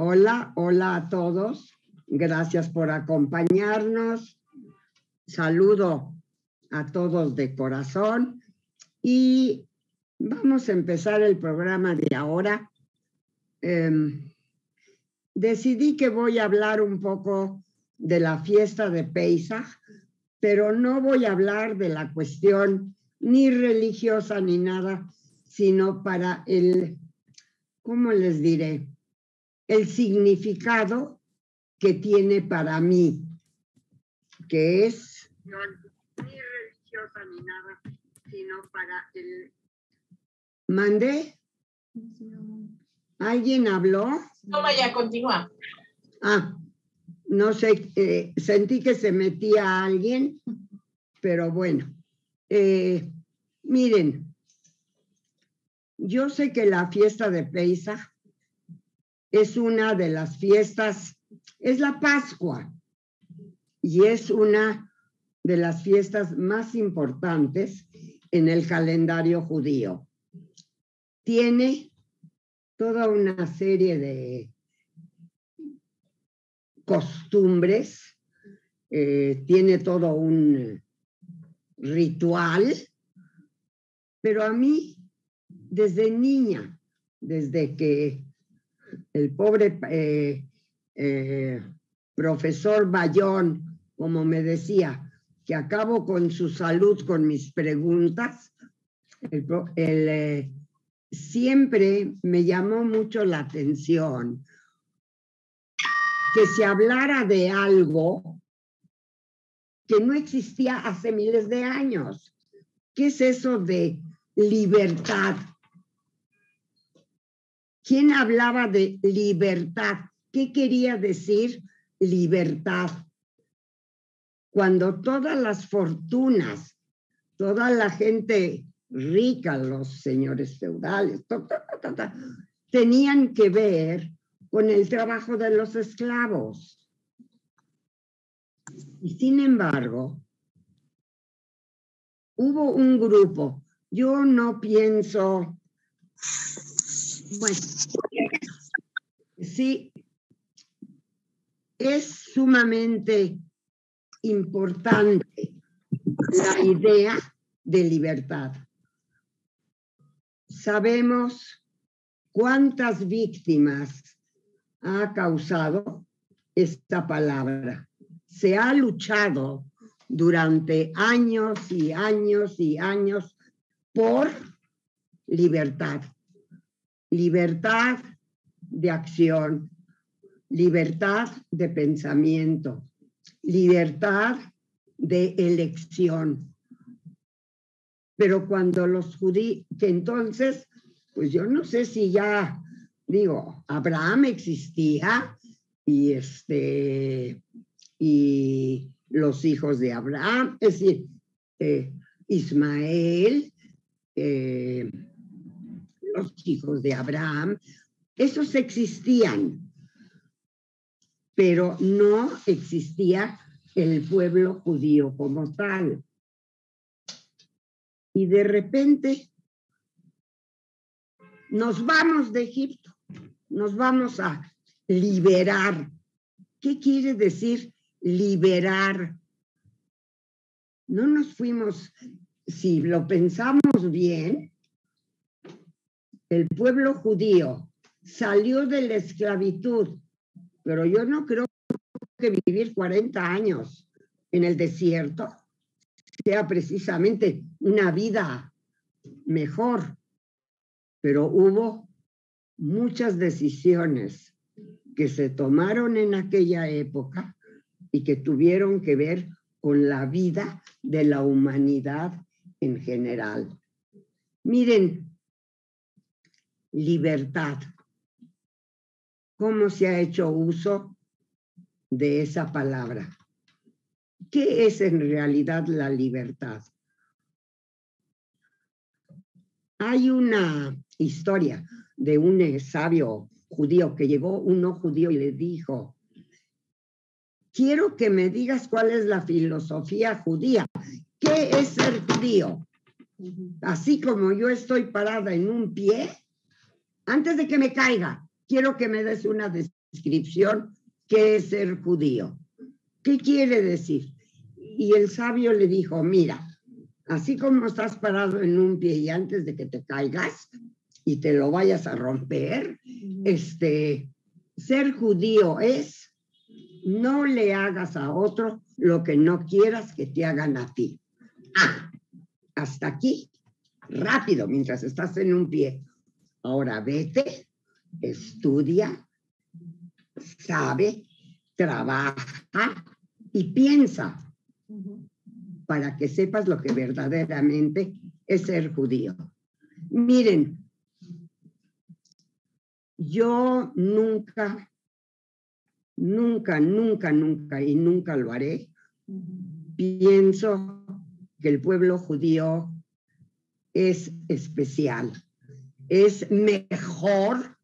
Hola, hola a todos. Gracias por acompañarnos. Saludo a todos de corazón y vamos a empezar el programa de ahora. Em, decidí que voy a hablar un poco de la fiesta de Pesach, pero no voy a hablar de la cuestión ni religiosa ni nada, sino para el, ¿cómo les diré? El significado que tiene para mí, que es ni religiosa ni nada, sino para el... ¿Mandé? ¿Alguien habló? No, ya, continúa. Ah, no sé, eh, sentí que se metía alguien, pero bueno. Eh, miren, yo sé que la fiesta de Peisa es una de las fiestas, es la Pascua, y es una de las fiestas más importantes en el calendario judío. Tiene toda una serie de costumbres, eh, tiene todo un ritual, pero a mí, desde niña, desde que el pobre eh, eh, profesor Bayón, como me decía, que acabo con su salud con mis preguntas, siempre me llamó mucho la atención que se hablara de algo que no existía hace miles de años. ¿Qué es eso de libertad? ¿Quién hablaba de libertad? ¿Qué quería decir libertad? Cuando todas las fortunas, toda la gente rica, los señores feudales, tenían que ver con el trabajo de los esclavos. Y sin embargo, hubo un grupo, yo no pienso, bueno, sí, es sumamente importante la idea de libertad. Sabemos cuántas víctimas ha causado esta palabra. Se ha luchado durante años y años y años por libertad. Libertad de acción, libertad de pensamiento, libertad de elección. Pero cuando los judíos, que entonces, pues yo no sé si ya digo, Abraham existía y este y los hijos de Abraham, es decir, eh, Ismael, eh, los hijos de Abraham, esos existían, pero no existía el pueblo judío como tal. Y de repente nos vamos de Egipto nos vamos a liberar. ¿Qué quiere decir liberar? No nos fuimos, si lo pensamos bien, el pueblo judío salió de la esclavitud, pero yo no creo que vivir 40 años en el desierto sea precisamente una vida mejor, pero hubo muchas decisiones que se tomaron en aquella época y que tuvieron que ver con la vida de la humanidad en general. Miren, libertad. ¿Cómo se ha hecho uso de esa palabra? ¿Qué es en realidad la libertad? Hay una historia de un sabio judío que llegó uno judío y le dijo, quiero que me digas cuál es la filosofía judía. ¿Qué es ser judío? Así como yo estoy parada en un pie, antes de que me caiga, quiero que me des una descripción qué es ser judío. ¿Qué quiere decir? Y el sabio le dijo, mira, así como estás parado en un pie y antes de que te caigas y te lo vayas a romper, este, ser judío es no le hagas a otro lo que no quieras que te hagan a ti. Ah, hasta aquí, rápido, mientras estás en un pie. Ahora vete, estudia, sabe, trabaja y piensa para que sepas lo que verdaderamente es ser judío. Miren, yo nunca, nunca, nunca, nunca y nunca lo haré. Pienso que el pueblo judío es especial, es mejor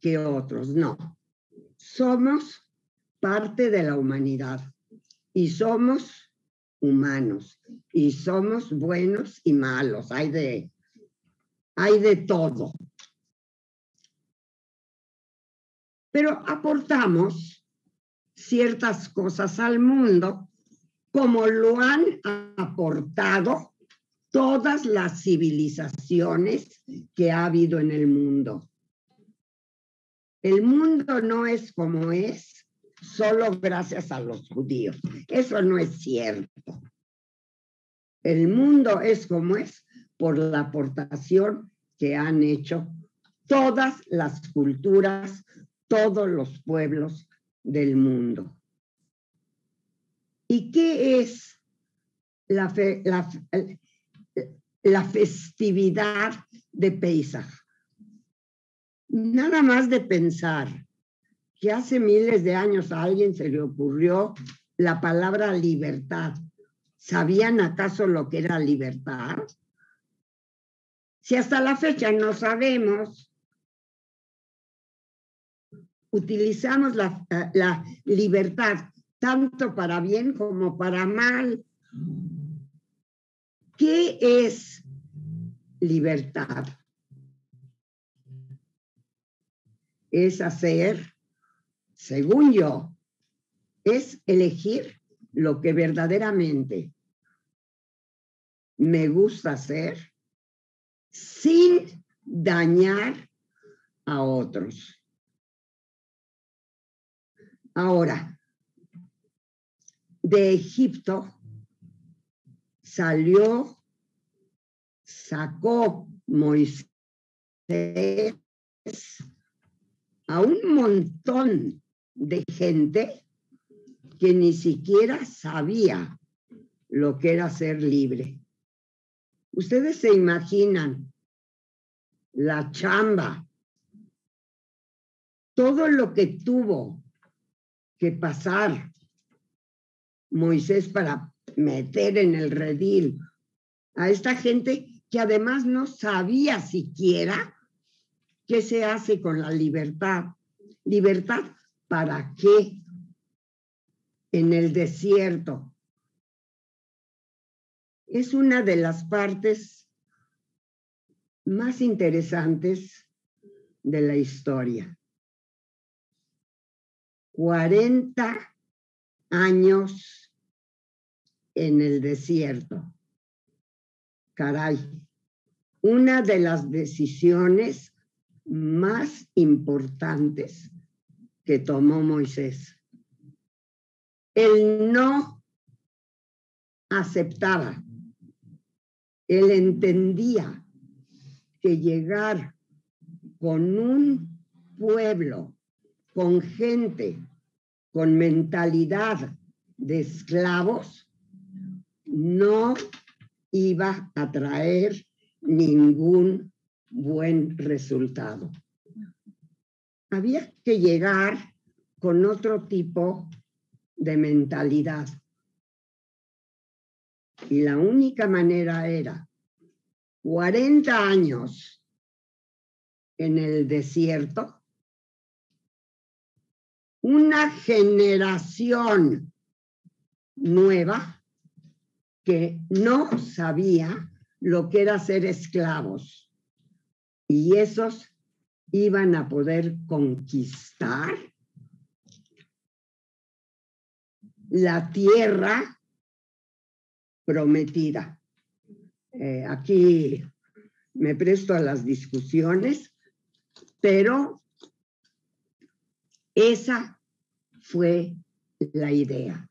que otros. No, somos parte de la humanidad y somos humanos y somos buenos y malos. Hay de, hay de todo. Pero aportamos ciertas cosas al mundo como lo han aportado todas las civilizaciones que ha habido en el mundo. El mundo no es como es solo gracias a los judíos. Eso no es cierto. El mundo es como es por la aportación que han hecho todas las culturas, todos los pueblos del mundo. ¿Y qué es la, la, festividad de Pesach? Nada más de pensar que hace miles de años a alguien se le ocurrió la palabra libertad. ¿Sabían acaso lo que era libertad? Si hasta la fecha no sabemos, utilizamos la, la libertad tanto para bien como para mal. ¿Qué es libertad? Es hacer, según yo, es elegir lo que verdaderamente me gusta hacer sin dañar a otros. Ahora, de Egipto salió, sacó Moisés a un montón de gente que ni siquiera sabía lo que era ser libre. Ustedes se imaginan la chamba, todo lo que tuvo que pasar Moisés para meter en el redil a esta gente que además no sabía siquiera qué se hace con la libertad. ¿Libertad para qué? En el desierto. Es una de las partes más interesantes de la historia. 40 años en el desierto. Caray, una de las decisiones más importantes que tomó Moisés. Él no aceptaba, él entendía que llegar con un pueblo, con gente con mentalidad de esclavos no iba a traer ningún buen resultado. Había que llegar con otro tipo de mentalidad. Y la única manera era 40 años en el desierto una generación nueva que no sabía lo que era ser esclavos. Y esos iban a poder conquistar la tierra prometida. Eh, aquí me presto a las discusiones, pero esa fue la idea.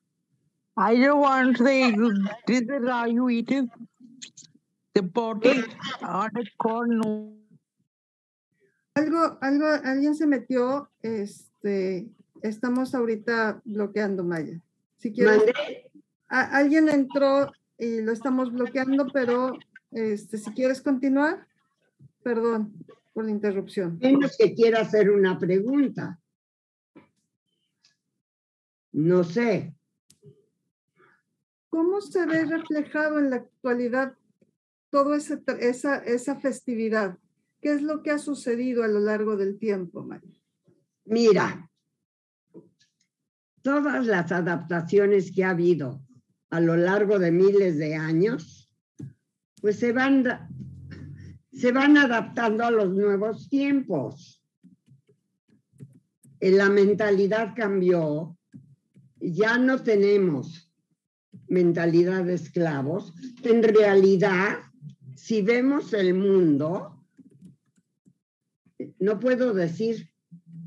I don't want to say, did the Rayu eat it? The body on the corn. Algo, algo, alguien se metió, este, estamos ahorita bloqueando Maya. Si quieres, a- alguien entró y lo estamos bloqueando, pero este, si quieres continuar, perdón por la interrupción. Menos que quiera hacer una pregunta. No sé. ¿Cómo se ve reflejado en la actualidad toda esa, esa, festividad? ¿Qué es lo que ha sucedido a lo largo del tiempo, Maya? Mira, todas las adaptaciones que ha habido a lo largo de miles de años, pues se van, se van adaptando a los nuevos tiempos. Eh, La mentalidad cambió, ya no tenemos mentalidad de esclavos. En realidad, si vemos el mundo, no puedo decir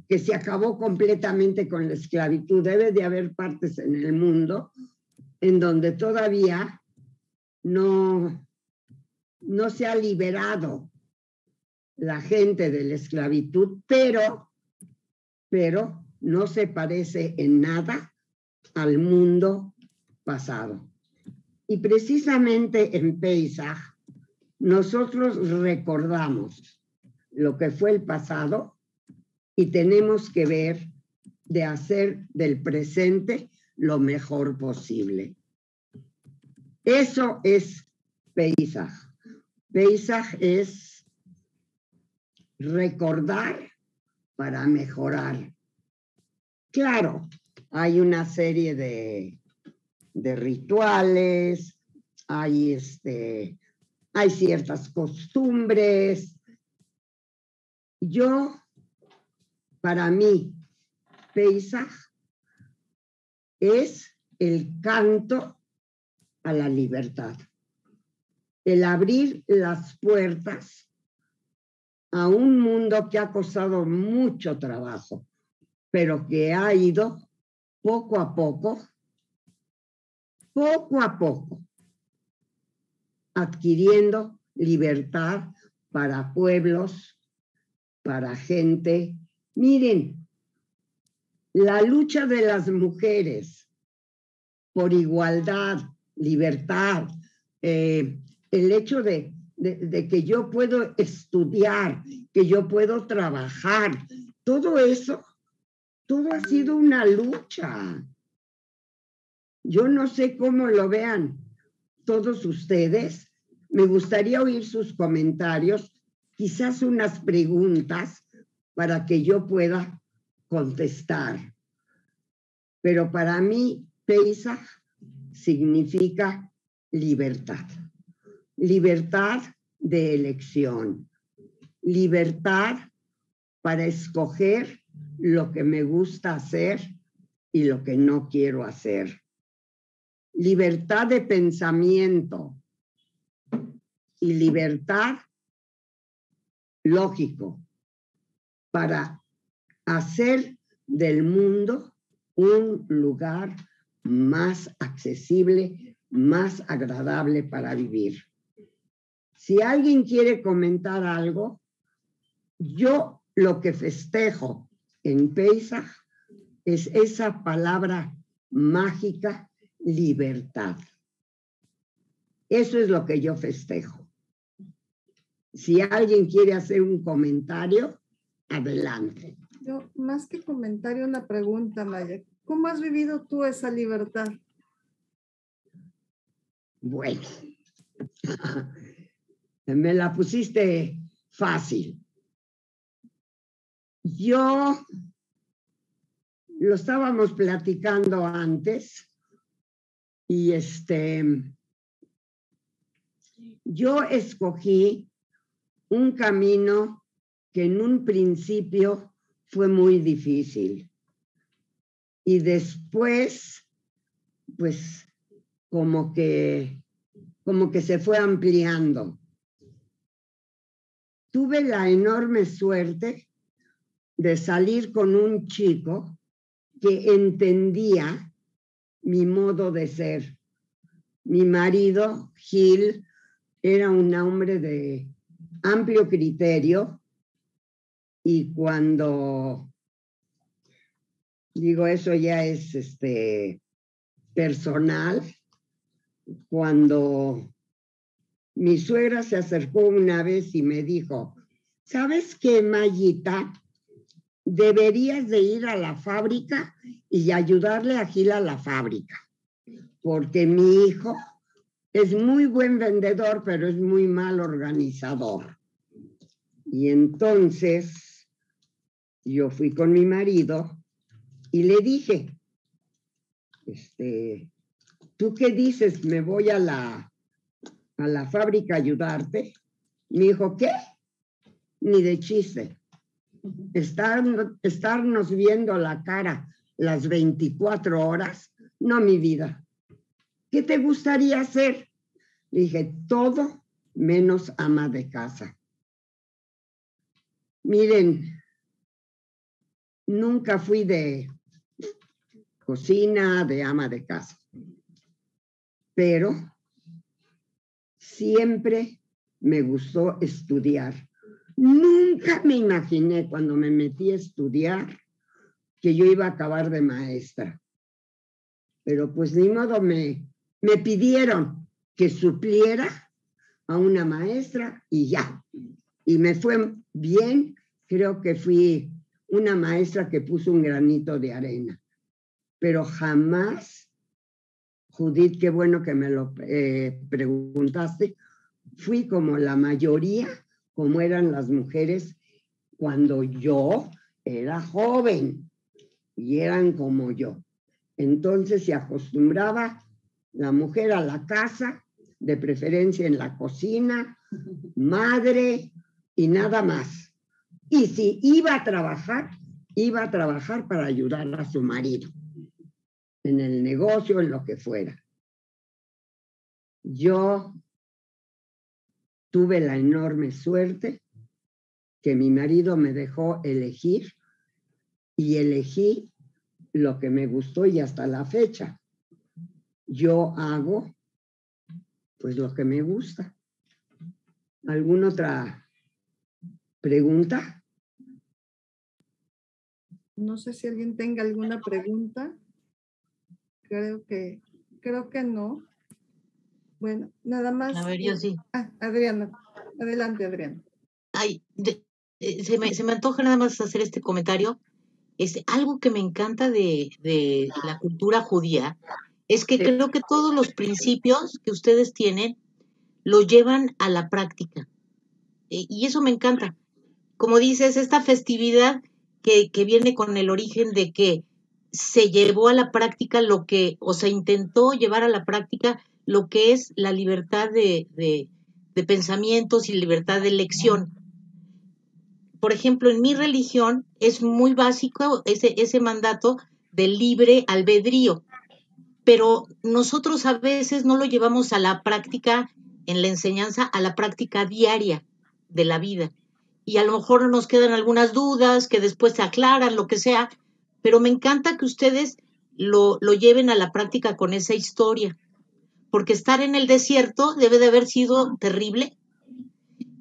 que se acabó completamente con la esclavitud. Debe de haber partes en el mundo en donde todavía no, no se ha liberado la gente de la esclavitud, pero, pero no se parece en nada al mundo pasado. Y precisamente en Pesach, nosotros recordamos lo que fue el pasado y tenemos que ver de hacer del presente lo mejor posible. Eso es Pesach. Pesach es recordar para mejorar. Claro, hay una serie de, de rituales, hay, este, hay ciertas costumbres. Yo, para mí, Pesach es el canto a la libertad, el abrir las puertas a un mundo que ha costado mucho trabajo, pero que ha ido poco a poco, poco a poco, adquiriendo libertad para pueblos, para gente. Miren, la lucha de las mujeres por igualdad, libertad, eh, el hecho de, de, de que yo puedo estudiar, que yo puedo trabajar, todo eso, todo ha sido una lucha. Yo no sé cómo lo vean todos ustedes. Me gustaría oír sus comentarios, quizás unas preguntas para que yo pueda contestar. Pero para mí, Pesach significa libertad. Libertad de elección. Libertad para escoger lo que me gusta hacer y lo que no quiero hacer. Libertad de pensamiento y libertad lógico para hacer del mundo un lugar más accesible, más agradable para vivir. Si alguien quiere comentar algo, yo lo que festejo en Pesach es esa palabra mágica, libertad. Eso es lo que yo festejo. Si alguien quiere hacer un comentario, adelante. Yo, más que comentario, una pregunta, Maya. ¿Cómo has vivido tú esa libertad? Bueno, me la pusiste fácil. Yo lo estábamos platicando antes y este, yo escogí un camino que en un principio fue muy difícil. Y después, pues, como que, como que se fue ampliando. Tuve la enorme suerte de salir con un chico que entendía mi modo de ser. Mi marido, Gil, era un hombre de amplio criterio y cuando digo eso ya es este personal, cuando mi suegra se acercó una vez y me dijo, ¿sabes qué, Mayita? Deberías de ir a la fábrica y ayudarle a Gil a la fábrica, porque mi hijo es muy buen vendedor, pero es muy mal organizador. Y entonces yo fui con mi marido y le dije, este, ¿tú qué dices? ¿Me voy a la, a la fábrica a ayudarte? Me dijo, ¿qué? Ni de chiste. Estar, estarnos viendo la cara las 24 horas, no mi vida. ¿Qué te gustaría hacer? Dije, todo menos ama de casa. Miren, nunca fui de cocina, de ama de casa, pero siempre me gustó estudiar. Nunca me imaginé cuando me metí a estudiar que yo iba a acabar de maestra. Pero pues ni modo me, me pidieron que supliera a una maestra y ya. Y me fue bien, creo que fui una maestra que puso un granito de arena. Pero jamás, Judith, qué bueno que me lo eh, preguntaste, fui como la mayoría, como eran las mujeres cuando yo era joven y eran como yo. Entonces se acostumbraba la mujer a la casa, de preferencia en la cocina, madre y nada más. Y si iba a trabajar, iba a trabajar para ayudar a su marido, en el negocio, en lo que fuera. Yo tuve la enorme suerte que mi marido me dejó elegir y elegí lo que me gustó y hasta la fecha yo hago pues lo que me gusta. ¿Alguna otra pregunta? No sé si alguien tenga alguna pregunta. Creo que, creo que no. Bueno, nada más. A ver, yo sí. Ah, Adriana. Adelante, Adriana. Ay, eh, se, me, se me antoja nada más hacer este comentario. Es algo que me encanta de, de la cultura judía es que creo que todos los principios que ustedes tienen lo llevan a la práctica. E, y eso me encanta. Como dices, esta festividad que, viene con el origen de que se llevó a la práctica lo que, o se intentó llevar a la práctica lo que es la libertad de, de pensamientos y libertad de elección. Por ejemplo, en mi religión es muy básico ese, ese mandato del libre albedrío pero nosotros a veces no lo llevamos a la práctica en la enseñanza, a la práctica diaria de la vida. Y a lo mejor nos quedan algunas dudas que después se aclaran, lo que sea, pero me encanta que ustedes lo, lo lleven a la práctica con esa historia, porque estar en el desierto debe de haber sido terrible.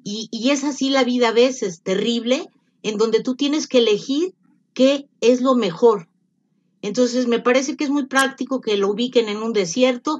Y, y es así la vida a veces, terrible, en donde tú tienes que elegir qué es lo mejor, entonces, me parece que es muy práctico que lo ubiquen en un desierto,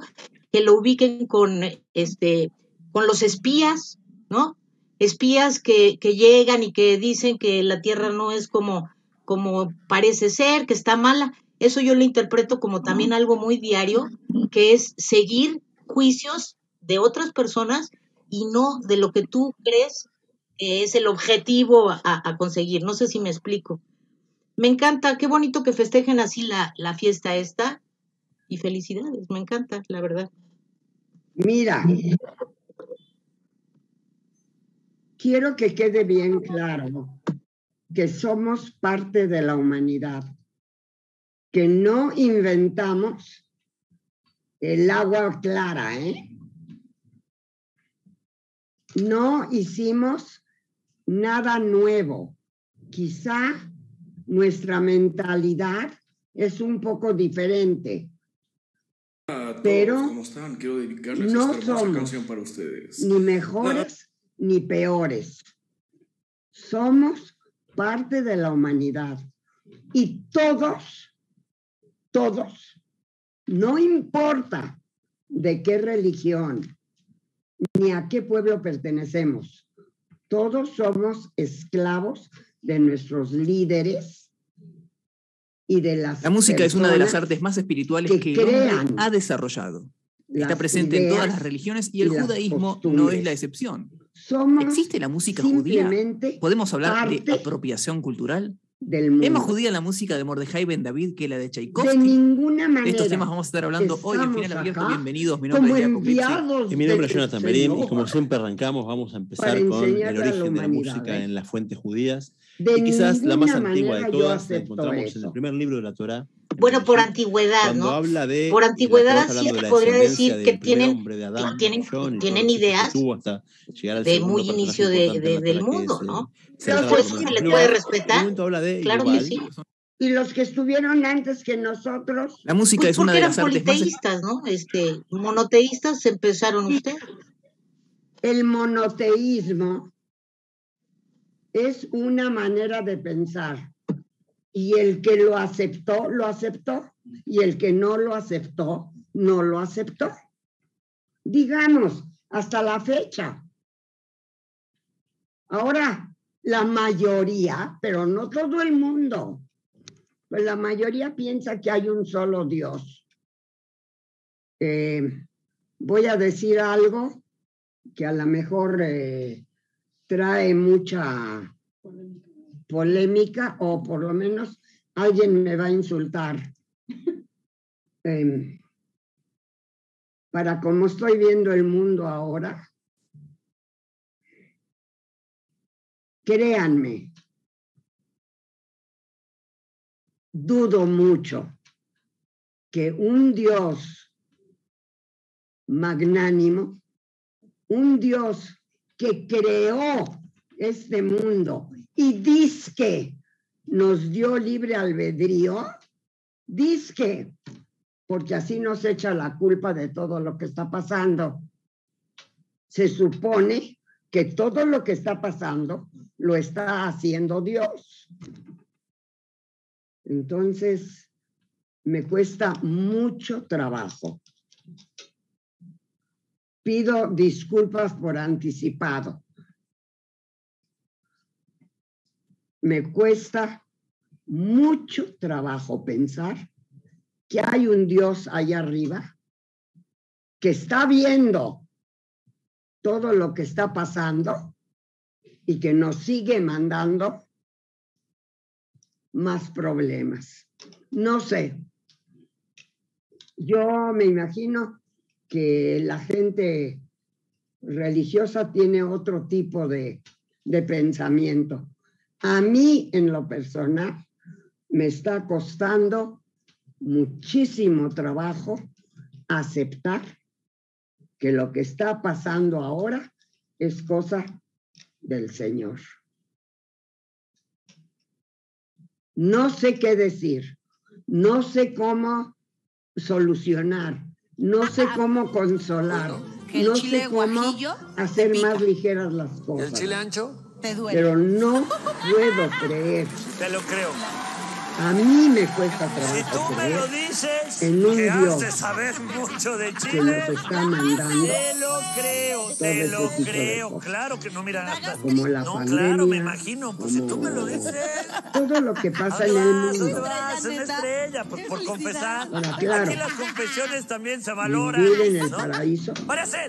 que lo ubiquen con, este, con los espías, ¿no? Espías que, que llegan y que dicen que la tierra no es como, como parece ser, que está mala. Eso yo lo interpreto como también algo muy diario, que es seguir juicios de otras personas y no de lo que tú crees que es el objetivo a, conseguir. No sé si me explico. Me encanta, qué bonito que festejen así la, la fiesta esta. Y felicidades, me encanta, la verdad. Mira, quiero que quede bien claro que somos parte de la humanidad, que no inventamos el agua clara, ¿eh? No hicimos nada nuevo. Quizá nuestra mentalidad es un poco diferente. pero ¿cómo están? Quiero dedicarles no esta somos canción para ustedes. ni mejores ni peores. Somos parte de la humanidad. Y todos, todos, no importa de qué religión ni a qué pueblo pertenecemos, todos somos esclavos de nuestros líderes y de las La música es una de las artes más espirituales que crean ha desarrollado. Está presente en todas las religiones y el judaísmo no es la excepción. Somos ¿Existe la música judía? ¿Podemos hablar de apropiación cultural? Del mundo. ¿Es más judía la música de Mordejai Ben David que la de de Tchaikovsky? ninguna manera. De estos temas vamos a estar hablando hoy en Final Abierto. Bienvenidos, mi nombre como es Jacob Y mi nombre es Jonathan Merín y como siempre arrancamos, vamos a empezar con el la origen de la música ¿eh? en las fuentes judías. De y quizás la más antigua de todas la encontramos en el primer libro de la Torá. Bueno, por antigüedad, Cuando ¿no? habla de Por antigüedad sí de podría decir que tienen- hombre de Adán, tienen- John, tienen ideas de muy inicio de- de- del mundo, es, eh, ¿no? pues como sí, el se le puede respetar. momento habla de Claro que sí. Y los que estuvieron antes que nosotros, La música Pues es una porque de eran las artes más politeístas, ¿no? Este, monoteístas empezaron ustedes. el monoteísmo es una manera de pensar. Y el que lo aceptó, lo aceptó. Y el que no lo aceptó, no lo aceptó. Digamos, hasta la fecha. Ahora, la mayoría, pero no todo el mundo, pues la mayoría piensa que hay un solo Dios. Eh, voy a decir algo que a lo mejor eh, trae mucha polémica o por lo menos alguien me va a insultar. Em, para como estoy viendo el mundo ahora, créanme, dudo mucho que un Dios magnánimo, un Dios que creó este mundo y que nos dio libre albedrío, que porque así nos echa la culpa de todo lo que está pasando. Se supone que todo lo que está pasando lo está haciendo Dios. Entonces, me cuesta mucho trabajo. Pido disculpas por anticipado. Me cuesta mucho trabajo pensar que hay un Dios allá arriba que está viendo todo lo que está pasando y que nos sigue mandando más problemas. No sé. Yo me imagino que la gente religiosa tiene otro tipo de, de pensamiento. A mí, en lo personal, me está costando muchísimo trabajo aceptar que lo que está pasando ahora es cosa del Señor. No sé qué decir, no sé cómo solucionar, no sé cómo consolar, no sé cómo hacer más ligeras las ¿Y el cosas. chile ancho? Te duele. Pero no puedo creer, Te lo creo. A mí me cuesta Si trabajo tú me lo dices, en un que has de saber mucho de que Chile. nos está mandando Te lo creo, te lo creo. Claro que no, mira, hasta. como la No, pandemia, claro, me imagino. Pues si tú me lo como dices. todo lo que pasa ¿A en el mundo. vas? Una estrella, pues por confesar. Ahora, claro. Aquí las confesiones también se valoran. Vivir en el ¿no? paraíso,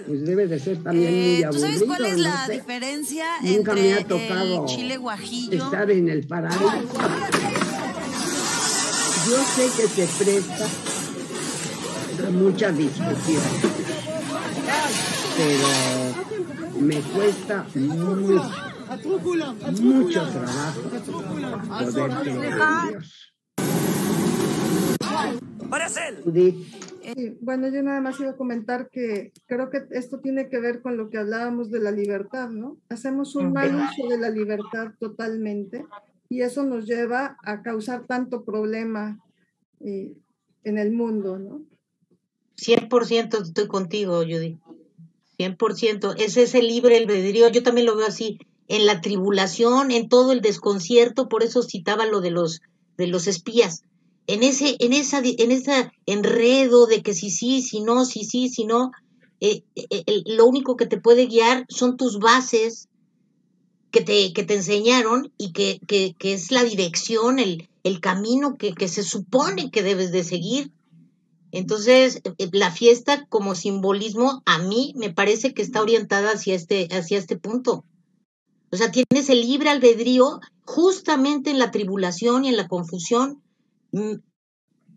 pues debe de ser también Eh, muy ¿Tú sabes aburrido. cuál es no la sé. diferencia Nunca me ha entre tocado el chile guajillo? estar en el paraíso. Yo sé que se presta a mucha discusión, pero me cuesta mucho mucho trabajo poder creer en Dios. Bueno, yo nada más iba a comentar que creo que esto tiene que ver con lo que hablábamos de la libertad, ¿no? Hacemos un mal uso de la libertad totalmente y eso nos lleva a causar tanto problema eh, en el mundo, ¿no? 100% estoy contigo, Judy. 100%. Es ese libre albedrío. Yo también lo veo así. En la tribulación, en todo el desconcierto, por eso citaba lo de los, de los espías. En ese, en esa, en ese enredo de que si sí, si no, si sí, si no, eh, eh, el- lo único que te puede guiar son tus bases que te, que te enseñaron y que, que, que es la dirección, el, el camino que, que se supone que debes de seguir. Entonces, eh, la fiesta como simbolismo a mí me parece que está orientada hacia este, hacia este punto. O sea, tienes el libre albedrío justamente en la tribulación y en la confusión. Mm,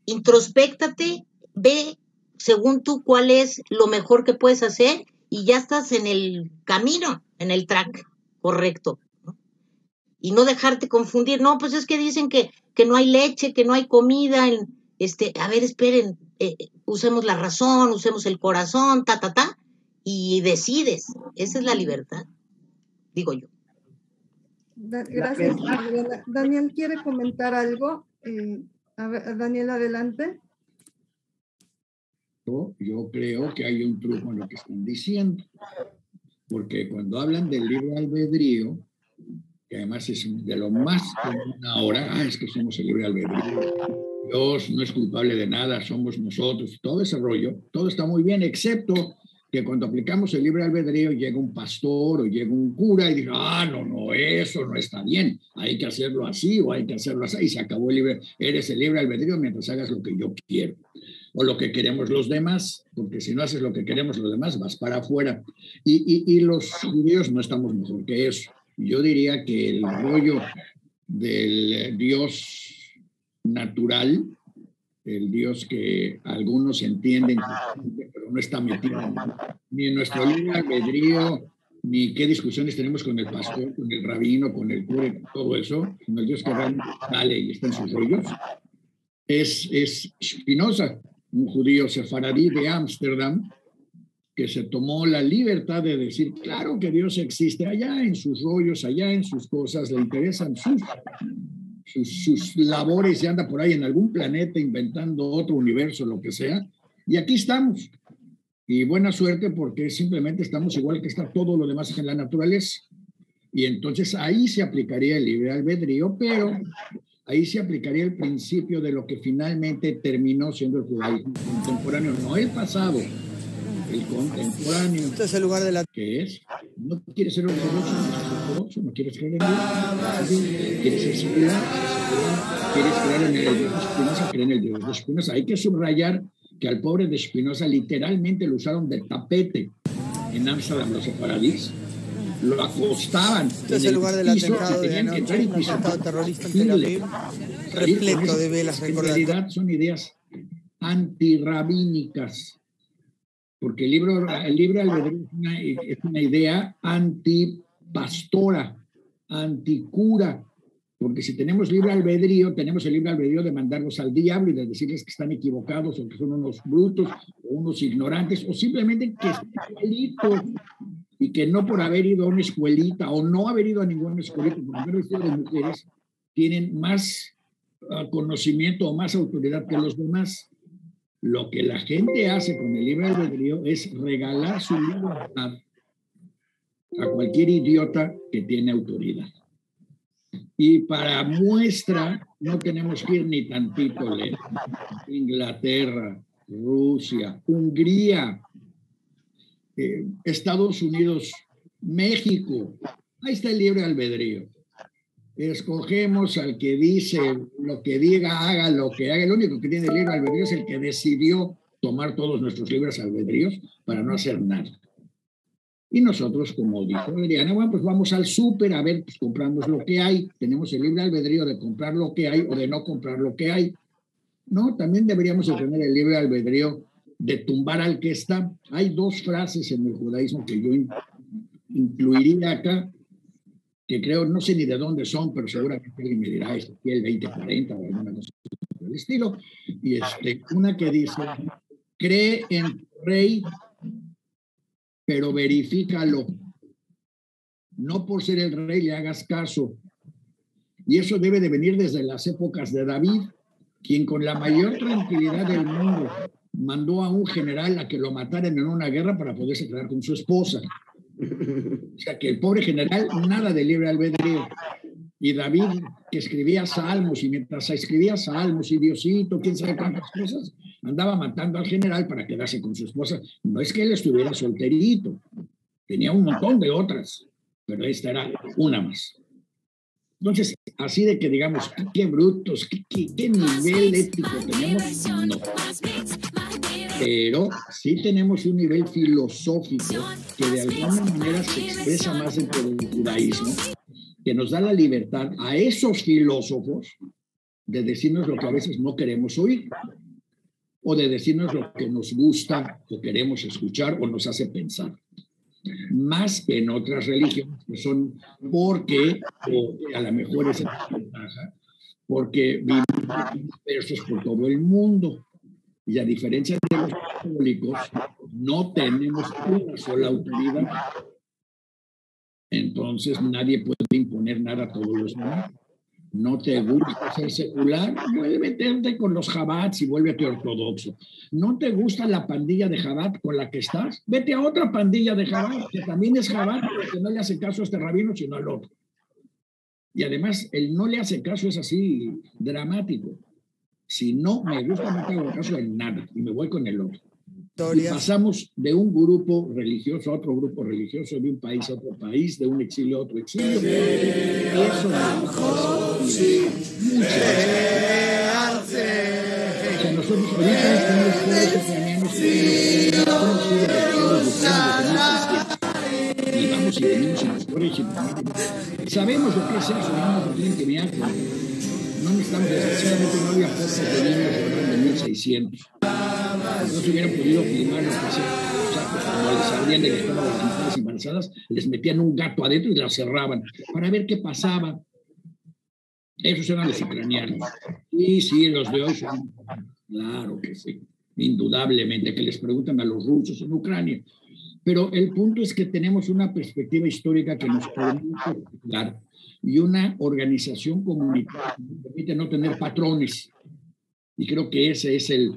Introspéctate, ve según tú cuál es lo mejor que puedes hacer y ya estás en el camino, en el track correcto. ¿no? Y no dejarte confundir. No, pues es que dicen que, que no hay leche, que no hay comida. En, este, a ver, esperen, eh, usemos la razón, usemos el corazón, ta, ta, ta, y decides. Esa es la libertad, digo yo. Da- gracias, Gabriela. Daniel, ¿quiere comentar algo? Eh, a ver, Daniel, adelante. Yo, yo creo que hay un truco en lo que están diciendo, porque cuando hablan del libre albedrío, que además es de lo más común ahora, ah, es que somos el libre albedrío, Dios no es culpable de nada, somos nosotros, todo ese rollo, todo está muy bien, excepto que cuando aplicamos el libre albedrío llega un pastor o llega un cura y dice, ah, no, no, eso no está bien, hay que hacerlo así o hay que hacerlo así, y se acabó el libre, eres el libre albedrío mientras hagas lo que yo quiero o lo que queremos los demás, porque si no haces lo que queremos los demás, vas para afuera. Y, y, y los judíos no estamos mejor que eso. Yo diría que el rollo del Dios natural, el Dios que algunos entienden, pero no está metido ni en nuestro libre albedrío, ni qué discusiones tenemos con el pastor, con el rabino, con el cura, con todo eso, sino el Dios que realmente sale y está en sus rollos, es, es Spinoza, un judío sefaradí de Ámsterdam, que se tomó la libertad de decir, claro que Dios existe allá en sus rollos, allá en sus cosas, le interesan sus, sus, sus labores y anda por ahí en algún planeta inventando otro universo, lo que sea, y aquí estamos. Y buena suerte porque simplemente estamos igual que está todo lo demás en la naturaleza. Y entonces ahí se aplicaría el libre albedrío, pero ahí se aplicaría el principio de lo que finalmente terminó siendo el judaísmo contemporáneo, no el pasado, el contemporáneo. Este es el lugar de la... ¿Qué es? No quieres ser ortodoxo, no quieres ser ortodoxo, no quieres creer en Dios, quieres ser secular, quieres creer en el Dios de Espinosa, creer en el Dios de Espinosa. Hay que subrayar que al pobre de Espinosa literalmente lo usaron de tapete en Ámsterdam, los separadís lo acostaban. Este es el lugar del atentado de anoche, un atentado terrorista en Tel Aviv, repleto de velas En realidad son ideas antirrabínicas, porque el libro, el libre albedrío es una, es una idea antipastora, anticura, porque si tenemos libre albedrío, tenemos el libre albedrío de mandarlos al diablo y de decirles que están equivocados o que son unos brutos o unos ignorantes o simplemente que están igualitos y que no por haber ido a una escuelita o no haber ido a ninguna escuelita, por haber vestido de mujeres, tienen más ah, conocimiento o más autoridad que los demás. Lo que la gente hace con el libre albedrío es regalar su libertad a cualquier idiota que tiene autoridad. Y para muestra, no tenemos que ir ni tantito lejos. Inglaterra, Rusia, Hungría, eh, Estados Unidos, México. Ahí está el libre albedrío. Escogemos al que dice lo que diga, haga lo que haga. El único que tiene libre albedrío es el que decidió tomar todos nuestros libres albedríos para no hacer nada. Y nosotros, como dijo Adriana, bueno, pues vamos al súper a ver, pues compramos lo que hay. Tenemos el libre albedrío de comprar lo que hay o de no comprar lo que hay. No, también deberíamos de tener el libre albedrío de tumbar al que está. Hay dos frases en el judaísmo que yo in- incluiría acá. que creo, no sé ni de dónde son, pero seguramente alguien me dirá, es el 2040 o alguna cosa del estilo. Y este, una que dice, cree en tu rey, pero verifícalo. No por ser el rey le hagas caso. Y eso debe de venir desde las épocas de David, quien con la mayor tranquilidad del mundo mandó a un general a que lo mataran en una guerra para poderse quedar con su esposa. O sea que el pobre general, nada de libre albedrío. Y David, que escribía salmos, y mientras escribía salmos y Diosito, quién sabe cuántas cosas, andaba matando al general para quedarse con su esposa. No es que él estuviera solterito, tenía un montón de otras, pero esta era una más. Entonces, así de que digamos, qué, brutos, qué, qué, qué nivel ético tenemos, no pero sí tenemos un nivel filosófico que de alguna manera se expresa más dentro del judaísmo, que nos da la libertad a esos filósofos de decirnos lo que a veces no queremos oír, o de decirnos lo que nos gusta o queremos escuchar o nos hace pensar. Más que en otras religiones, son porque, o a lo mejor es porque vivimos dispersos por todo el mundo y a diferencia de los católicos, no tenemos una sola autoridad. Entonces nadie puede imponer nada a todos los demás. No te gusta ser secular, vuélvete con los jabats y vuélvete ortodoxo. No te gusta la pandilla de jabat con la que estás, vete a otra pandilla de jabat que también es jabat, pero que no le hace caso a este rabino sino al otro. Y además, el no le hace caso es así dramático. Si no me gusta, no tengo caso en nada y me voy con el otro. Y pasamos de un grupo religioso a otro grupo religioso, de un país a otro país, de un exilio a otro exilio. Eso o sea, nosotros ahorita y vamos y venimos y nos corrigen. Sabemos lo que es eso, vamos a tener que mirar no necesitamos desgraciadamente no había fotos de niños de 1600. No se hubieran podido filmar los que o sea, pues, como les abrían el estómago a las embarazadas, les metían un gato adentro y las cerraban para ver qué pasaba. Esos eran los ucranianos. Y sí, los de hoy son, claro que sí, indudablemente, que les preguntan a los rusos en Ucrania. Pero el punto es que tenemos una perspectiva histórica que nos permite explicar y una organización comunitaria que permite no tener patrones. Y creo que ese es el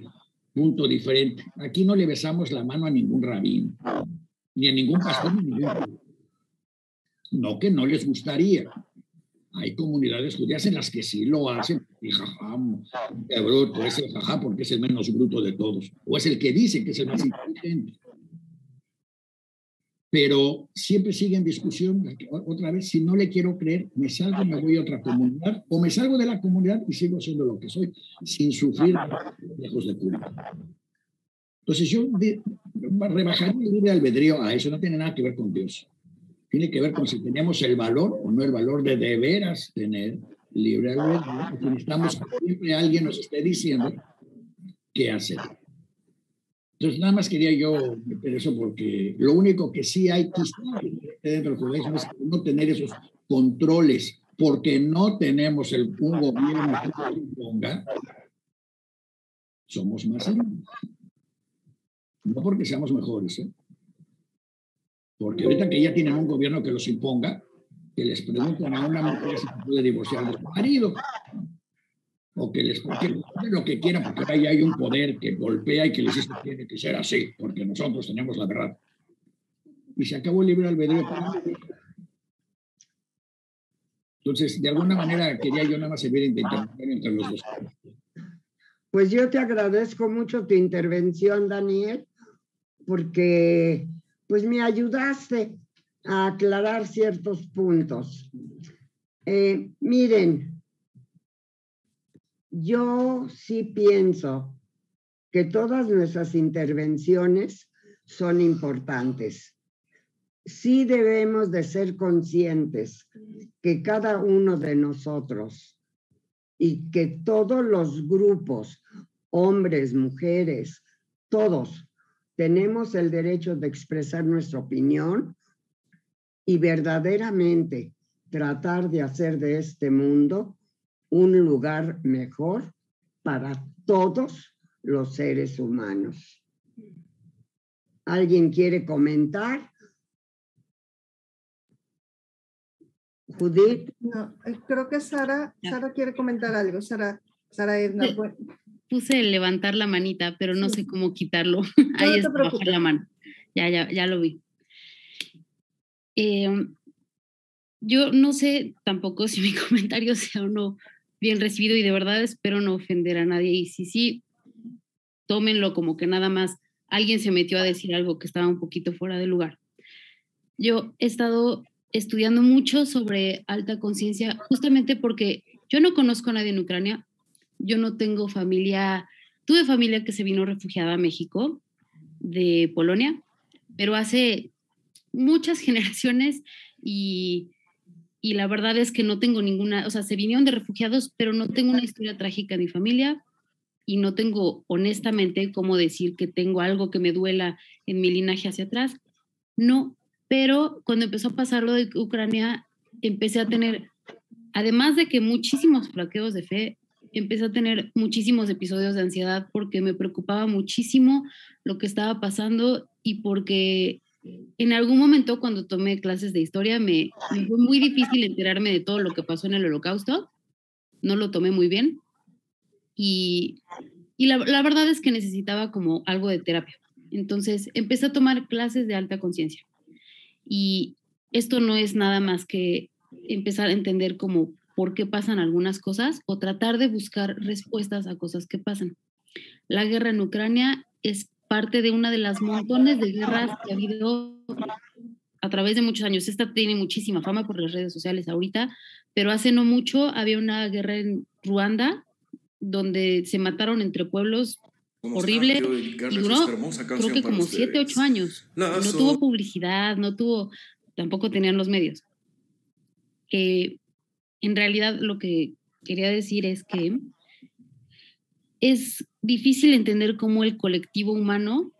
punto diferente. Aquí no le besamos la mano a ningún rabino, ni a ningún pastor, ni a ningún... No que no les gustaría. Hay comunidades judías en las que sí lo hacen. Y jajá, qué bruto, es el jajá porque es el menos bruto de todos. O es el que dice que es el más inteligente pero siempre sigue en discusión. Otra vez, si no le quiero creer, me salgo, me voy a otra comunidad, o me salgo de la comunidad y sigo siendo lo que soy, sin sufrir lejos de culpa. Entonces yo rebajar el libre albedrío a eso no tiene nada que ver con Dios. Tiene que ver con si tenemos el valor o no el valor de de veras tener libre albedrío. Necesitamos que siempre alguien nos esté diciendo qué hacer. Entonces, nada más quería yo meter eso porque lo único que sí hay que dentro del judaísmo es no tener esos controles, porque no tenemos el, un gobierno que imponga, somos más libres. No porque seamos mejores, ¿eh? porque ahorita que ya tienen un gobierno que los imponga, que les preguntan a una mujer si puede divorciar de su marido, o que les lo que quieran, porque ahí hay un poder que golpea y que les dice que tiene que ser así, porque nosotros tenemos la verdad. Y se acabó el libre albedrío. Entonces, de alguna manera quería yo nada más servir de entre los dos. Pues yo te agradezco mucho tu intervención, Daniel, porque pues me ayudaste a aclarar ciertos puntos. Eh, miren, yo sí pienso que todas nuestras intervenciones son importantes. Sí debemos de ser conscientes que cada uno de nosotros y que todos los grupos, hombres, mujeres, todos, tenemos el derecho de expresar nuestra opinión y verdaderamente tratar de hacer de este mundo un lugar mejor para todos los seres humanos. ¿Alguien quiere comentar? Judith. No, eh, creo que Sara, Sara quiere comentar algo. Sara, Sara Edna. Pues, Puse levantar la manita, pero no sé cómo quitarlo. Ahí está, bajar la mano. Ya, ya, ya lo vi. Eh, yo no sé tampoco si mi comentario sea o no bien recibido y de verdad espero no ofender a nadie. Y si sí, tómenlo como que nada más alguien se metió a decir algo que estaba un poquito fuera de lugar. Yo he estado estudiando mucho sobre alta conciencia justamente porque yo no conozco a nadie en Ucrania, yo no tengo familia, tuve familia que se vino refugiada a México de Polonia, pero hace muchas generaciones y, y la verdad es que no tengo ninguna, o sea, se vinieron de refugiados, pero no tengo una historia trágica en mi familia y no tengo honestamente cómo decir que tengo algo que me duela en mi linaje hacia atrás. No, pero cuando empezó a pasar lo de Ucrania, empecé a tener, además de que muchísimos flaqueos de fe, empecé a tener muchísimos episodios de ansiedad porque me preocupaba muchísimo lo que estaba pasando y porque en algún momento cuando tomé clases de historia me, fue muy difícil enterarme de todo lo que pasó en el holocausto. No lo tomé muy bien. Y, y la, la verdad es que necesitaba como algo de terapia. Entonces empecé a tomar clases de alta conciencia. Y esto no es nada más que empezar a entender como por qué pasan algunas cosas o tratar de buscar respuestas a cosas que pasan. La guerra en Ucrania es parte de una de las montones de guerras que ha habido a través de muchos años. Esta tiene muchísima fama por las redes sociales ahorita, pero hace no mucho había una guerra en Ruanda donde se mataron entre pueblos horrible y duró creo que como siete, ocho años. No tuvo publicidad, no tuvo, tampoco tenían los medios. Eh, en realidad lo que quería decir es que es difícil entender cómo el colectivo humano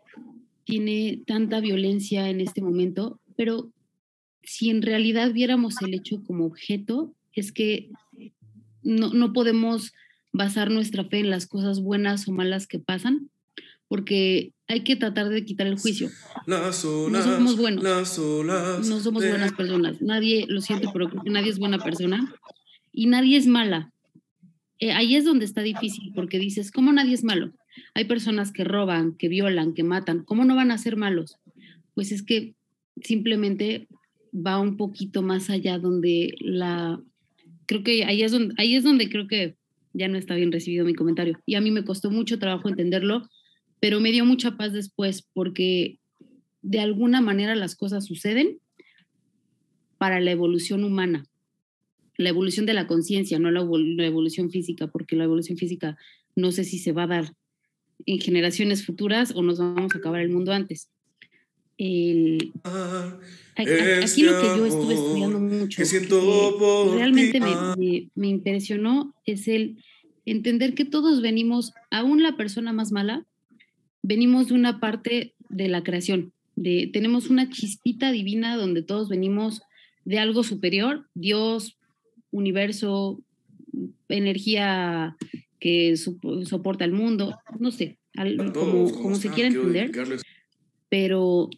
tiene tanta violencia en este momento, pero si en realidad viéramos el hecho como objeto, es que no, no podemos basar nuestra fe en las cosas buenas o malas que pasan, porque hay que tratar de quitar el juicio. no somos buenos, no somos buenas personas. Nadie, lo siento, pero creo que nadie es buena persona y nadie es mala. Eh, ahí es donde está difícil, porque dices, ¿cómo nadie es malo? Hay personas que roban, que violan, que matan. ¿Cómo no van a ser malos? Pues es que simplemente va un poquito más allá donde la... Creo que ahí es donde, ahí es donde creo que ya no está bien recibido mi comentario. Y a mí me costó mucho trabajo entenderlo, pero me dio mucha paz después porque de alguna manera las cosas suceden para la evolución humana, la evolución de la conciencia, no la, la, evolución física, porque la evolución física no sé si se va a dar en generaciones futuras o nos vamos a acabar el mundo antes. El, aquí lo que yo estuve estudiando mucho, que realmente me, me, me impresionó, es el entender que todos venimos, aún la persona más mala, venimos de una parte de la creación, de, tenemos una chispita divina donde todos venimos de algo superior, Dios, universo, energía que soporta el mundo, no sé, como, como se quiera entender, pero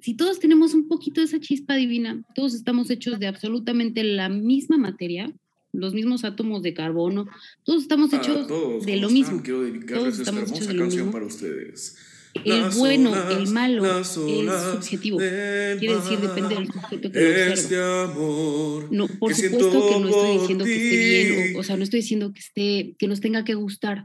si todos tenemos un poquito de esa chispa divina, todos estamos hechos de absolutamente la misma materia, los mismos átomos de carbono, todos estamos hechos todos, de lo están? mismo. Quiero dedicarles Todos esta hermosa canción mismo. para ustedes. El bueno, olas, el malo es subjetivo. Quiere decir, depende del sujeto que lo observa. Este No, por que supuesto que no estoy diciendo que esté bien, o, o sea, no estoy diciendo que esté, que nos tenga que gustar,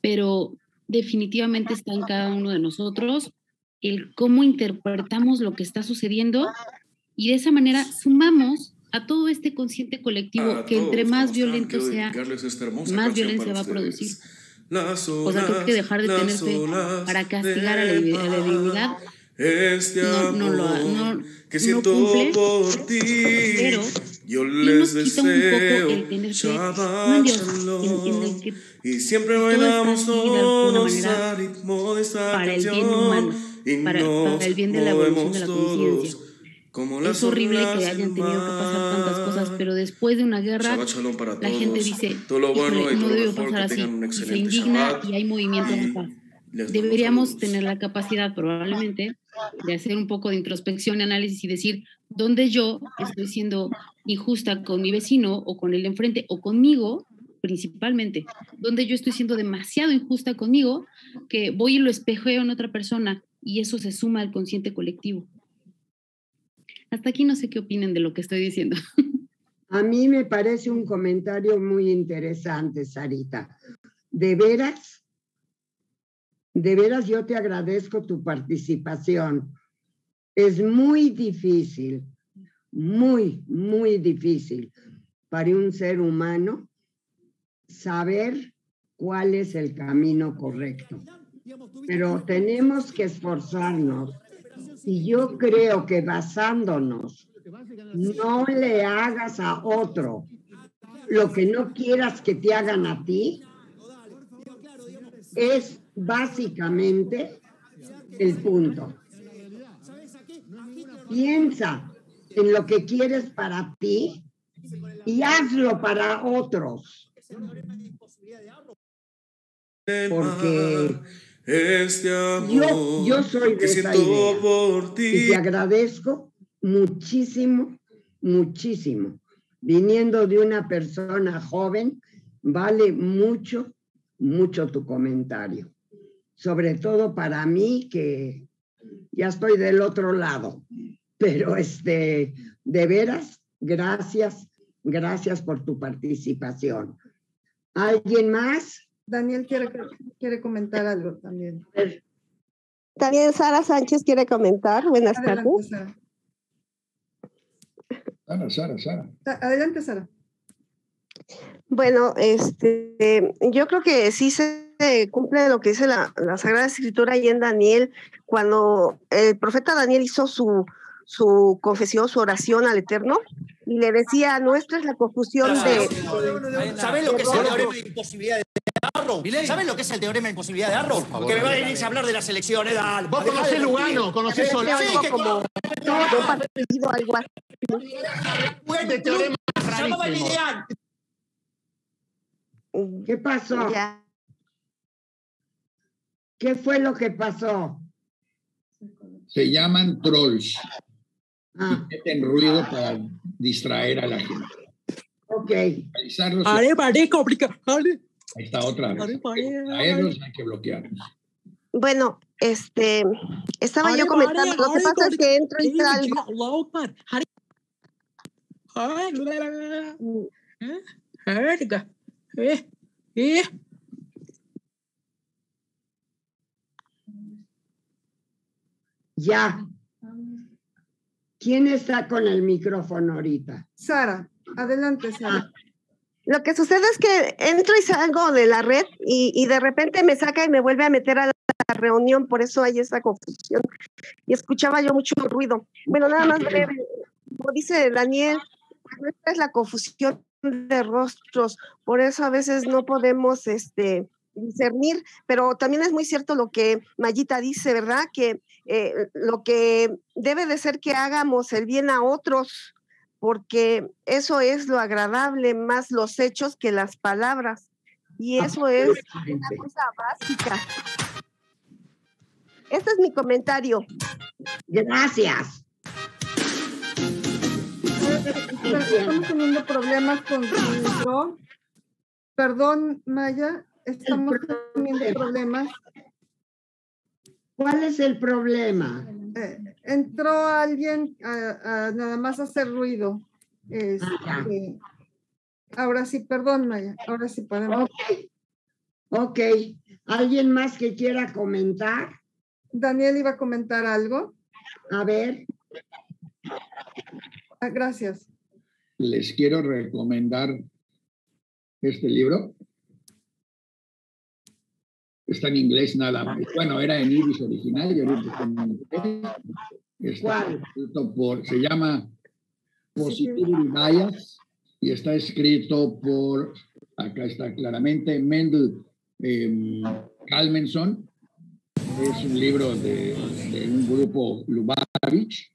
pero definitivamente está en cada uno de nosotros el cómo interpretamos lo que está sucediendo y de esa manera sumamos a todo este consciente colectivo A que entre más violento sea, más violencia va a producir. O sea, creo que dejar de tener fe para castigar a la, divinidad Este no, no lo no, que no siento cumple, por ti. pero Yo les nos quita un poco deseo el tener fe, no Shabbat Dios, en, en el que Y siempre bailamos todos al ritmo de esta para el bien canción. humano, Y para, para el bien de la evolución de la conciencia. Como es horrible que hayan tenido que pasar tantas cosas, pero después de una guerra, para la gente dice, Todo lo bueno "Híjole, y no mejor, pasar así, y se indigna Shabbat. y hay movimientos de paz. Deberíamos tener la capacidad probablemente de hacer un poco de introspección y análisis y decir dónde yo estoy siendo injusta con mi vecino o con el de enfrente o conmigo principalmente, donde yo estoy siendo demasiado injusta conmigo, que voy y lo espejeo en otra persona y eso se suma al consciente colectivo. Hasta aquí no sé qué opinen de lo que estoy diciendo. A mí me parece un comentario muy interesante, Sarita. De veras, de veras yo te agradezco tu participación. Es muy difícil, muy, muy difícil para un ser humano saber cuál es el camino correcto. Pero tenemos que esforzarnos y yo creo que basándonos, no le hagas a otro lo que no quieras que te hagan a ti, es básicamente el punto. Piensa en lo que quieres para ti y hazlo para otros. Porque este amor yo, yo soy de que esa siento idea. por ti. Y te agradezco muchísimo, muchísimo. Viniendo de una persona joven, vale mucho, mucho tu comentario. Sobre todo para mí, que ya estoy del otro lado. Pero este, de veras, gracias, gracias por tu participación. ¿Alguien más? Daniel quiere, quiere comentar algo también. También Sara Sánchez quiere comentar. Buenas Adelante, tardes. Sara. Sara, Sara, Sara. Adelante, Sara. Bueno, este, yo creo que sí se cumple lo que dice la, la Sagrada Escritura ahí en Daniel, cuando el profeta Daniel hizo su, su confesión, su oración al Eterno, y le decía, nuestra es la confusión de... ¿Sabes lo que es el teorema de imposibilidad de Arrow? ¿Sabes lo que es el teorema de imposibilidad de Arrow? que me va a venir a hablar de las elecciones, dale. Vos conocés. Lugano, conocés Solano. Sí, que como algo así. Este teorema. ¿Qué pasó? Ya. ¿Qué fue lo que pasó? Se llaman trolls. Ah, Y meten ruido para distraer a la gente. ok. Are, pare, complica, are, Ahí está otra vez. Hay que pare, distraerlos, hay que bloquearlos. Bueno, este, estaba are, yo comentando, lo que are, pasa es que entro y salgo. are, ¿Quién está con el micrófono ahorita? Sara, adelante, Sara. Lo que sucede es que entro y salgo de la red y, y de repente me saca y me vuelve a meter a la reunión, por eso hay esa confusión. Y escuchaba yo mucho ruido. Bueno, nada más breve. Como dice Daniel, nuestra es la confusión de rostros, por eso a veces no podemos este, discernir, pero también es muy cierto lo que Mayita dice, ¿verdad? Que eh, lo que debe de ser que hagamos el bien a otros, porque eso es lo agradable, más los hechos que las palabras. Y eso es una cosa básica. Este es mi comentario. Gracias. Estamos teniendo problemas con su micro. Perdón, Maya, estamos teniendo problemas. ¿Cuál es el problema? Eh, entró alguien a, a nada más hacer ruido. Este, ahora sí, perdón, Maya. Ahora sí podemos. Ok. ¿Alguien más que quiera comentar? Daniel iba a comentar algo. A ver. Ah, gracias. Les quiero recomendar este libro. Está en inglés nada más. Bueno, era en iris original y ahorita está en inglés. Está escrito por, se llama Positivity Bias y está escrito por, acá está claramente, Mendel eh, Kalmenson. Es un libro de, de un grupo Lubavitch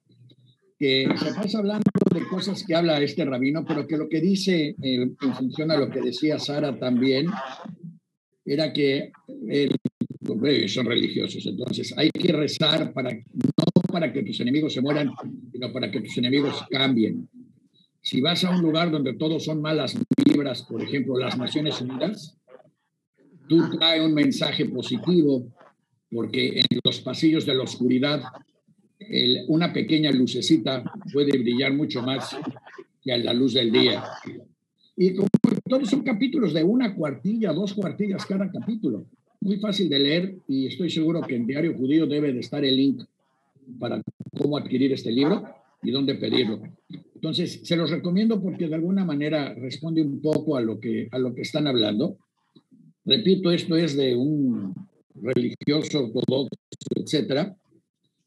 que se pasa hablando de cosas que habla este rabino, pero que lo que dice, eh, en función a lo que decía Sara también, era que el, son religiosos, entonces hay que rezar para, no para que tus enemigos se mueran, sino para que tus enemigos cambien. Si vas a un lugar donde todos son malas vibras, por ejemplo, las Naciones Unidas, tú trae un mensaje positivo, porque en los pasillos de la oscuridad una pequeña lucecita puede brillar mucho más que a la luz del día. Y como todos son capítulos de una cuartilla, dos cuartillas cada capítulo. Muy fácil de leer y estoy seguro que en Diario Judío debe de estar el link para cómo adquirir este libro y dónde pedirlo. Entonces, se los recomiendo porque de alguna manera responde un poco a lo que, a lo que están hablando. Repito, esto es de un religioso ortodoxo, etcétera,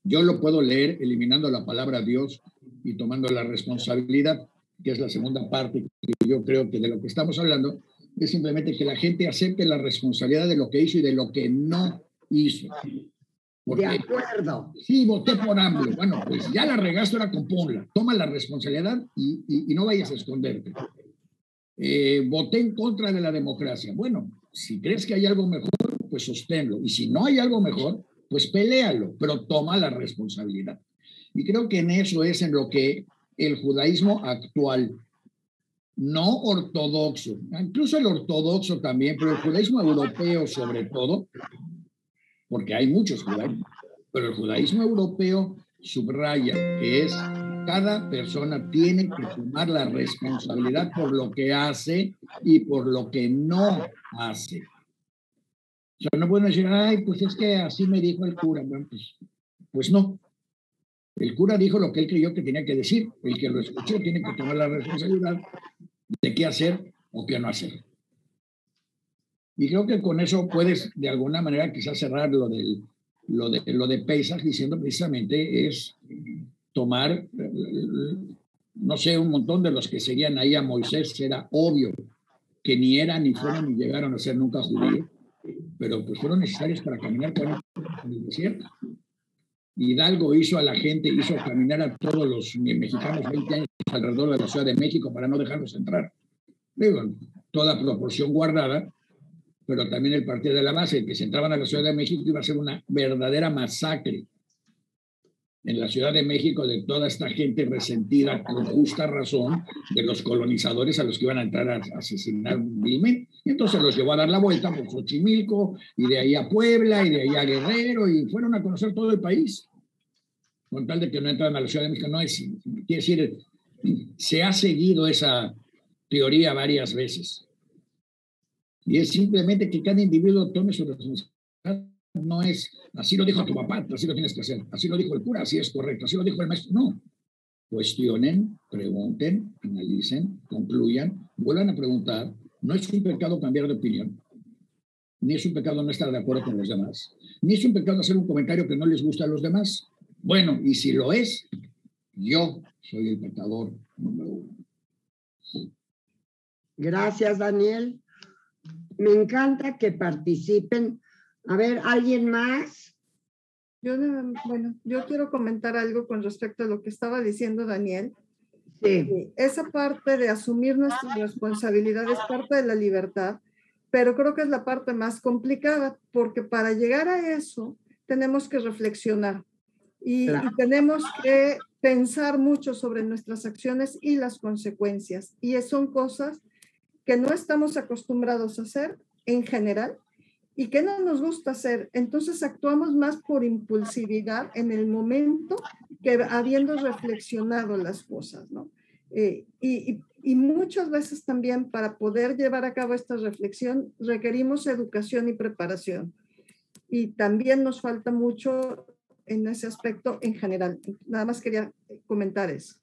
yo lo puedo leer eliminando la palabra Dios y tomando la responsabilidad, que es la segunda parte que yo creo que de lo que estamos hablando, es simplemente que la gente acepte la responsabilidad de lo que hizo y de lo que no hizo. de acuerdo. Sí, voté por AMLO. Bueno, pues ya la regaste, ahora compónla. Toma la responsabilidad y, y, no vayas a esconderte. Eh, voté en contra de la democracia. Bueno, si crees que hay algo mejor, pues sosténlo. Y si no hay algo mejor, pues pelealo, pero toma la responsabilidad. Y creo que en eso es en lo que el judaísmo actual, no ortodoxo, incluso el ortodoxo también, pero el judaísmo europeo sobre todo, porque hay muchos judaísmos, pero el judaísmo europeo subraya que es cada persona tiene que tomar la responsabilidad por lo que hace y por lo que no hace. O sea, no pueden decir, ay, pues es que así me dijo el cura. Bueno, pues, pues no. El cura dijo lo que él creyó que tenía que decir. El que lo escuchó tiene que tomar la responsabilidad de qué hacer o qué no hacer. Y creo que con eso puedes, de alguna manera, quizás cerrar lo, del, lo, de, lo de diciendo precisamente es tomar, no sé, un montón de los que seguían ahí a Moisés, era obvio que ni eran, ni fueron, ni llegaron a ser nunca judíos pero pues fueron necesarios para caminar en el desierto. Hidalgo hizo a la gente, hizo caminar a todos los mexicanos 20 años alrededor de la Ciudad de México para no dejarlos entrar. Digo, toda proporción guardada, pero también el partido de la base, que se entraban a la Ciudad de México iba a ser una verdadera masacre en la Ciudad de México de toda esta gente resentida con justa razón de los colonizadores a los que iban a entrar a asesinar vilmente. Entonces los llevó a dar la vuelta por Xochimilco y de ahí a Puebla y de ahí a Guerrero y fueron a conocer todo el país. Con tal de que no entraran a la Ciudad de México, no es, quiere decir, se ha seguido esa teoría varias veces. Y es simplemente que cada individuo tome su responsabilidad no es, así lo dijo tu papá, así lo tienes que hacer, así lo dijo el cura, así es correcto, así lo dijo el maestro. No. Cuestionen, pregunten, analicen, concluyan, vuelvan a preguntar. No es un pecado cambiar de opinión, ni es un pecado no estar de acuerdo con los demás, ni es un pecado hacer un comentario que no les gusta a los demás. Bueno, y si lo es, yo soy el pecador número uno. Gracias, Daniel. Me encanta que participen a ver, ¿alguien más? Yo, bueno, yo quiero comentar algo con respecto a lo que estaba diciendo Daniel. Sí. Eh, esa parte de asumir nuestras responsabilidades es parte de la libertad, pero creo que es la parte más complicada porque para llegar a eso tenemos que reflexionar y, y tenemos que pensar mucho sobre nuestras acciones y las consecuencias. Y son cosas que no estamos acostumbrados a hacer en general y qué no nos gusta hacer. Entonces actuamos más por impulsividad en el momento que habiendo reflexionado las cosas, ¿no? Eh, y, y, muchas veces también para poder llevar a cabo esta reflexión requerimos educación y preparación. Y también nos falta mucho en ese aspecto en general. Nada más quería comentar eso.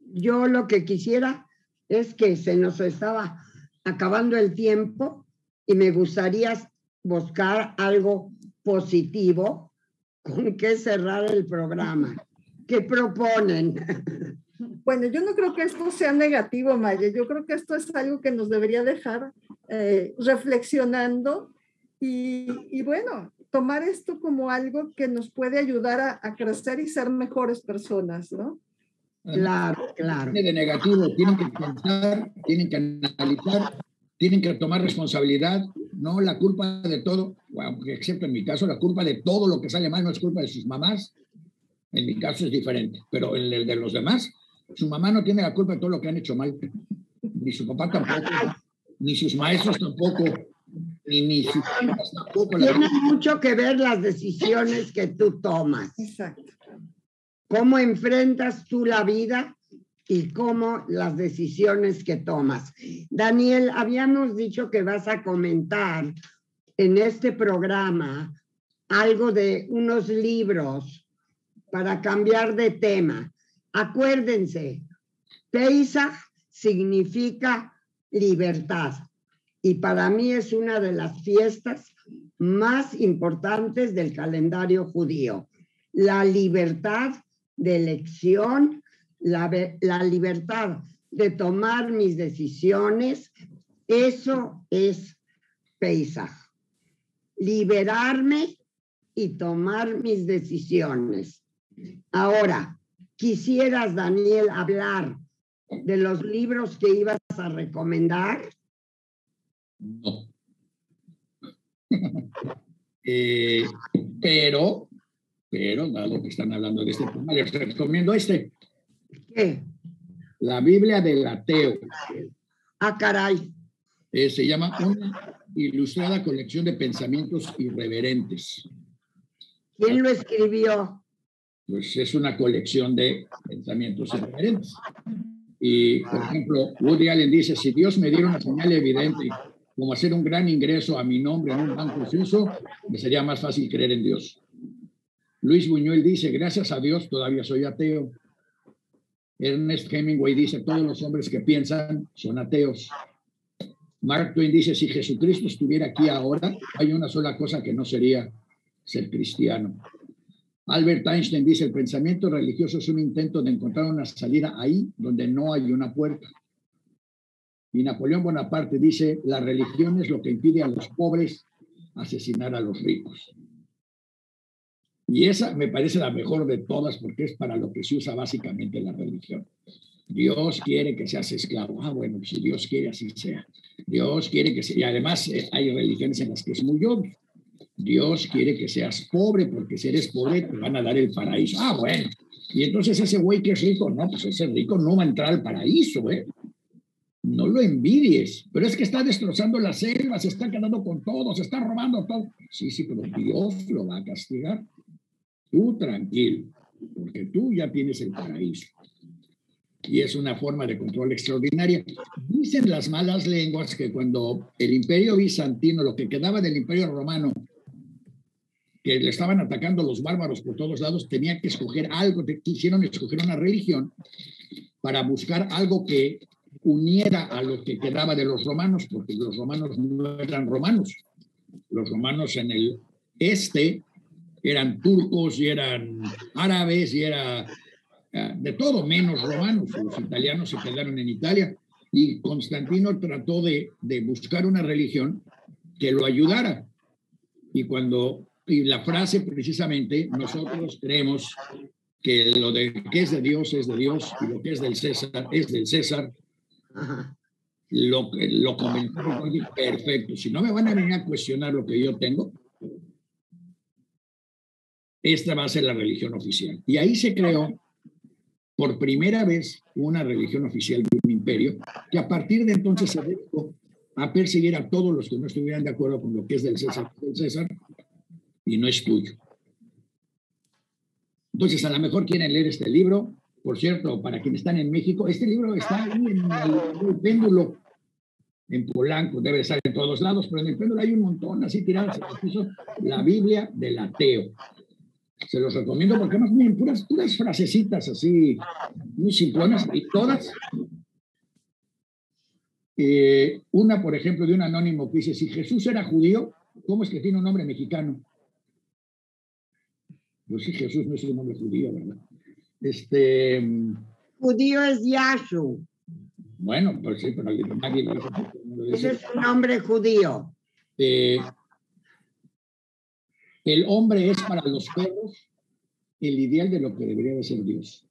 Yo lo que quisiera es que se nos estaba acabando el tiempo y me gustaría buscar algo positivo con que cerrar el programa. ¿Qué proponen? Bueno, yo no creo que esto sea negativo, Maya. Yo creo que esto es algo que nos debería dejar eh, reflexionando y, y, bueno, tomar esto como algo que nos puede ayudar a, a crecer y ser mejores personas, ¿no? Claro, claro. de negativo, tienen que pensar, tienen que analizar, tienen que tomar responsabilidad, no la culpa de todo, aunque excepto en mi caso, la culpa de todo lo que sale mal no es culpa de sus mamás, en mi caso es diferente, pero en el de los demás, su mamá no tiene la culpa de todo lo que han hecho mal, ni su papá tampoco, ni sus maestros tampoco, ni mis hijas tampoco. la- Tiene mucho que ver las decisiones que tú tomas. Exacto. Cómo enfrentas tú la vida y cómo las decisiones que tomas. Daniel, habíamos dicho que vas a comentar en este programa algo de unos libros para cambiar de tema. Acuérdense, Pesach significa libertad y para mí es una de las fiestas más importantes del calendario judío. La libertad de elección, la, la libertad de tomar mis decisiones, eso es Pesach. Liberarme y tomar mis decisiones. Ahora, quisieras, Daniel, hablar de los libros que ibas a recomendar. No. Eh, pero, pero, dado que están hablando de este tema, les recomiendo este. ¿Qué? La Biblia del ateo. Ah, caray. Eh, se llama Una ilustrada colección de pensamientos irreverentes. ¿Quién lo escribió? Pues es una colección de pensamientos irreverentes. Y, por ejemplo, Woody Allen dice, si Dios me diera una señal evidente como hacer un gran ingreso a mi nombre en un banco suizo, me sería más fácil creer en Dios. Luis Buñuel dice, gracias a Dios todavía soy ateo. Ernest Hemingway dice, todos los hombres que piensan son ateos. Mark Twain dice, si Jesucristo estuviera aquí ahora, hay una sola cosa que no sería ser cristiano. Albert Einstein dice, el pensamiento religioso es un intento de encontrar una salida ahí donde no hay una puerta. Y Napoleón Bonaparte dice, la religión es lo que impide a los pobres asesinar a los ricos. Y esa me parece la mejor de todas porque es para lo que se usa básicamente la religión. Dios quiere que seas esclavo. Ah, bueno, si Dios quiere, así sea. Dios quiere que sea. Y además eh, hay religiones en las que es muy obvio. Dios quiere que seas pobre porque si eres pobre te van a dar el paraíso. Ah, bueno. Y entonces ese güey que es rico, no, pues ese rico no va a entrar al paraíso, ¿eh? No lo envidies, pero es que está destrozando la selva, se está quedando con todo, se está robando todo. Sí, sí, pero Dios lo va a castigar. Tú tranquilo, porque tú ya tienes el paraíso. Y es una forma de control extraordinaria. Dicen las malas lenguas que cuando el imperio bizantino, lo que quedaba del imperio romano, que le estaban atacando los bárbaros por todos lados, tenía que escoger algo, quisieron escoger una religión para buscar algo que uniera a lo que quedaba de los romanos, porque los romanos no eran romanos. Los romanos en el este eran turcos y eran árabes y era ah, de todo menos romanos. Los italianos se quedaron en Italia y Constantino trató de, de buscar una religión que lo ayudara. Y cuando, y la frase precisamente, nosotros creemos que lo de que es de Dios es de Dios y lo que es del César es del César. Lo, lo comentaron, perfecto. Si no me van a venir a cuestionar lo que yo tengo, esta va a ser la religión oficial. Y ahí se creó por primera vez una religión oficial de un imperio, que a partir de entonces se dedicó a perseguir a todos los que no estuvieran de acuerdo con lo que es del César, del César y no es tuyo. Entonces, a lo mejor quieren leer este libro. Por cierto, para quienes están en México, este libro está ahí en el, el péndulo, en Polanco, debe estar en todos lados, pero en el péndulo hay un montón así tirados en el piso, la Biblia del ateo. Se los recomiendo porque además miren, puras, puras frasecitas así, muy simplonas, y todas. Eh, una, por ejemplo, de un anónimo que dice, si Jesús era judío, ¿cómo es que tiene un nombre mexicano? Pues sí, Jesús no es un nombre judío, ¿verdad? Este, Judío es Yashu. bueno, pues sí, pero nadie lo dice. no lo dice. Ese es un nombre judío. Eh, el hombre es para los perros el ideal de lo que debería de ser Dios.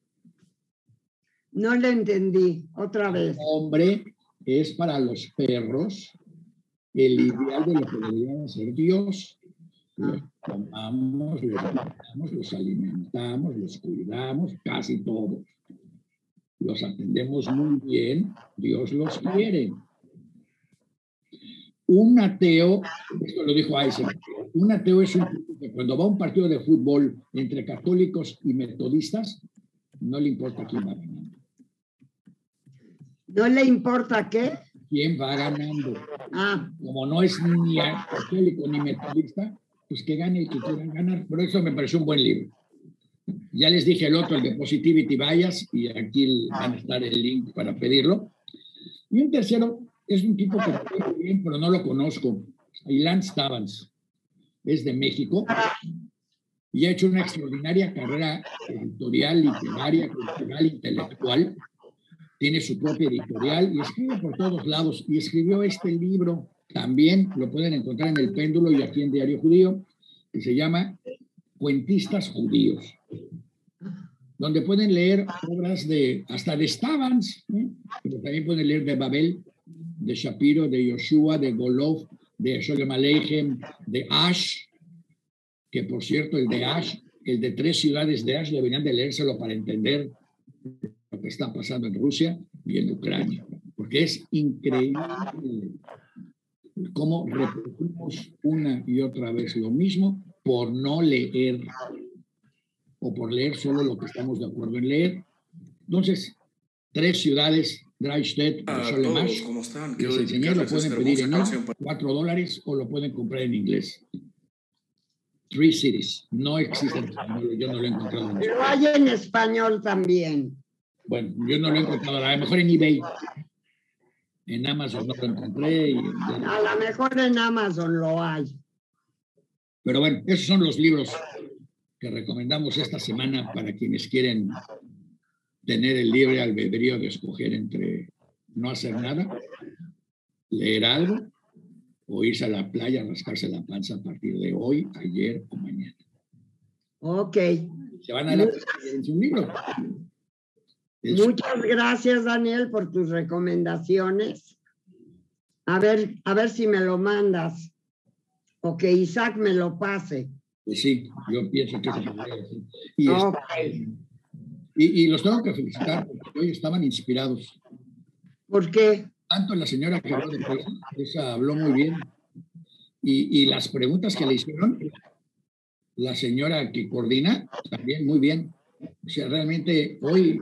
No le entendí, otra vez. Hombre es para los perros el ideal de lo que debería ser Dios. Los tomamos, los cuidamos, los alimentamos, los cuidamos, casi todos. Los atendemos muy bien, Dios los quiere. Un ateo, esto lo dijo Eisenhower, un ateo es un que cuando va a un partido de fútbol entre católicos y metodistas, no le importa quién va ganando. ¿No le importa qué? ¿Quién va ganando? Ah. Como no es ni católico ni metodista, pues que gane el que quiera ganar. Por eso me pareció un buen libro. Ya les dije el otro, el de Positivity Bias, y aquí van a estar el link para pedirlo. Y un tercero es un tipo que muy bien, pero no lo conozco. Ilan Stavans. Es de México y ha hecho una extraordinaria carrera editorial, literaria, cultural, intelectual. Tiene su propia editorial y escribe por todos lados. Y escribió este libro, también lo pueden encontrar en El Péndulo y aquí en Diario Judío, que se llama Cuentistas Judíos, donde pueden leer obras de, hasta de Stavans, ¿eh? pero también pueden leer de Babel, de Shapiro, de Yoshua, de Golov, de Sholem Aleichem, de Ash, que por cierto, el de Ash, el de tres ciudades de Ash, deberían de leérselo para entender lo que está pasando en Rusia y en Ucrania, porque es increíble cómo repetimos una y otra vez lo mismo por no leer o por leer solo lo que estamos de acuerdo en leer. Entonces, tres ciudades, Dreistedt, Solemash, ¿cómo están? les enseñé, lo pueden pedir en cuatro dólares o lo pueden comprar en inglés. Three Cities. No existe en español, yo no lo he encontrado. En Pero hay en español también. Bueno, yo no lo he encontrado, a lo mejor en eBay. En Amazon no lo encontré. Y... A lo mejor en Amazon lo hay. Pero bueno, esos son los libros que recomendamos esta semana para quienes quieren tener el libre albedrío de escoger entre no hacer nada, leer algo o irse a la playa a rascarse la panza a partir de hoy, ayer o mañana. Ok. Se van a la en su libro. Muchas gracias, Daniel, por tus recomendaciones. A ver, a ver si me lo mandas o que Isaac me lo pase. Pues sí, yo pienso que se podría decir. Y, okay. Y, y, los tengo que felicitar porque hoy estaban inspirados. ¿Por qué? Tanto la señora que habló de esa habló muy bien. Y, y las preguntas que le hicieron, la señora que coordina, también muy bien. O sea, realmente hoy,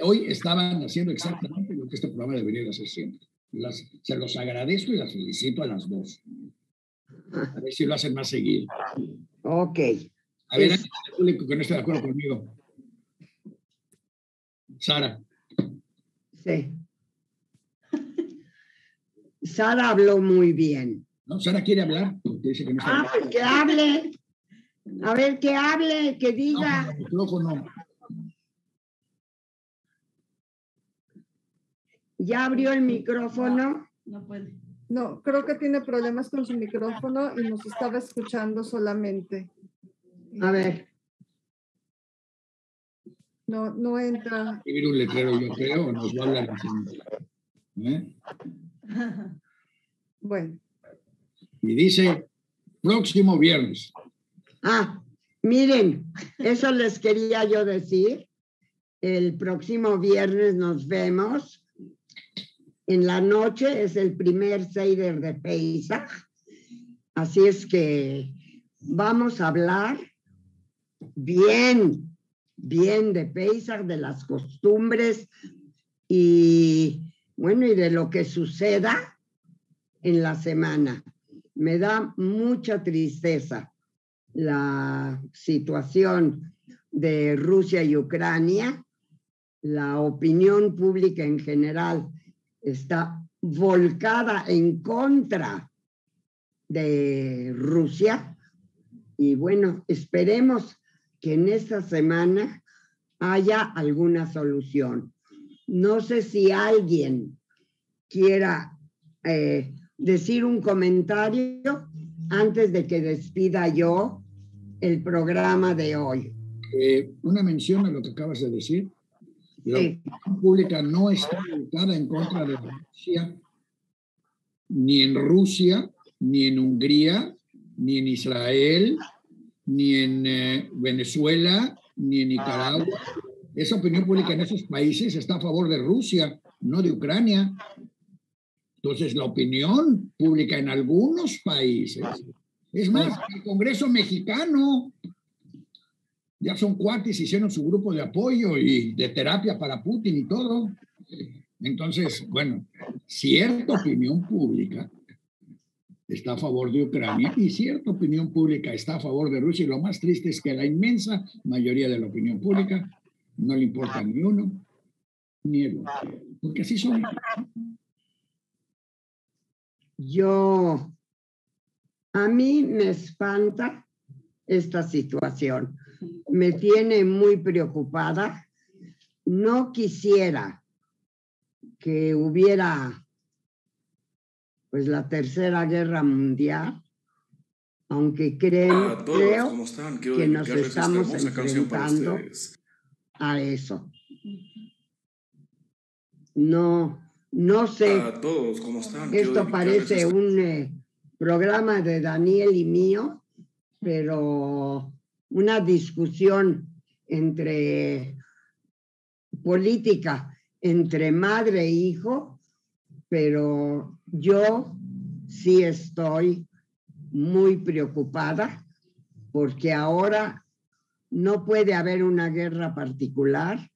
hoy estaban haciendo exactamente lo que este programa debería hacer siempre. Las, se los agradezco y las felicito a las dos. A ver si lo hacen más seguido. Ok. A ver, es... el público que no esté de acuerdo conmigo. Sara. Sí. Sara habló muy bien. No, Sara quiere hablar. Dice que no ah, pues que hable. A ver, que hable, que diga. No, no, no. ¿Ya abrió el micrófono? No puede. No, creo que tiene problemas con su micrófono y nos estaba escuchando solamente. A ver. No, no entra. Escribir un letrero, yo creo, nos va a hablar ¿Eh? Bueno. Y dice, próximo viernes. Ah, miren, eso les quería yo decir. El próximo viernes nos vemos. En la noche es el primer Seider de Pesach. Así es que vamos a hablar bien, bien de Pesach, de las costumbres y bueno, y de lo que suceda en la semana. Me da mucha tristeza la situación de Rusia y Ucrania. La opinión pública en general está volcada en contra de Rusia. Y bueno, esperemos que en esta semana haya alguna solución. No sé si alguien quiera eh, decir un comentario antes de que despida yo el programa de hoy. Eh, una mención a lo que acabas de decir. La opinión pública no está en contra de Rusia, ni en Rusia, ni en Hungría, ni en Israel, ni en eh, Venezuela, ni en Nicaragua. Esa opinión pública en esos países está a favor de Rusia, no de Ucrania. Entonces, la opinión pública en algunos países, es más, el Congreso mexicano, ya son cuates, hicieron su grupo de apoyo y de terapia para Putin y todo. Entonces, bueno, cierta opinión pública está a favor de Ucrania y cierta opinión pública está a favor de Rusia. Y lo más triste es que la inmensa mayoría de la opinión pública no le importa ni uno ni el otro, porque así son. Yo, a mí me espanta esta situación, me tiene muy preocupada. No quisiera que hubiera pues la tercera guerra mundial, aunque creo, creo que nos estamos enfrentando a eso. No, no sé. A todos, ¿cómo están? Esto parece un eh, programa de Daniel y mío, pero una discusión entre política entre madre e hijo, pero yo sí estoy muy preocupada porque ahora no puede haber una guerra particular.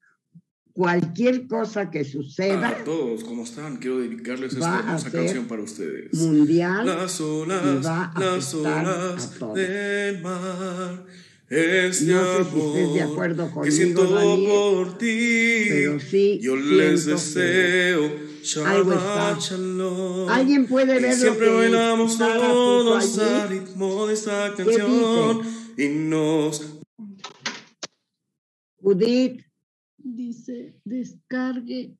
Cualquier cosa que suceda. A todos, ¿cómo están? Quiero dedicarles esta a hermosa canción para ustedes. mundial Las olas, va a las a olas todos. del mar. Este No sé si estés de acuerdo que conmigo, siento Daniel, por ti. pero sí Yo les deseo algo está. Alguien puede ver lo siempre que bailamos puso todos al ritmo de esta ¿Qué canción y nos Judith, Dice, descargue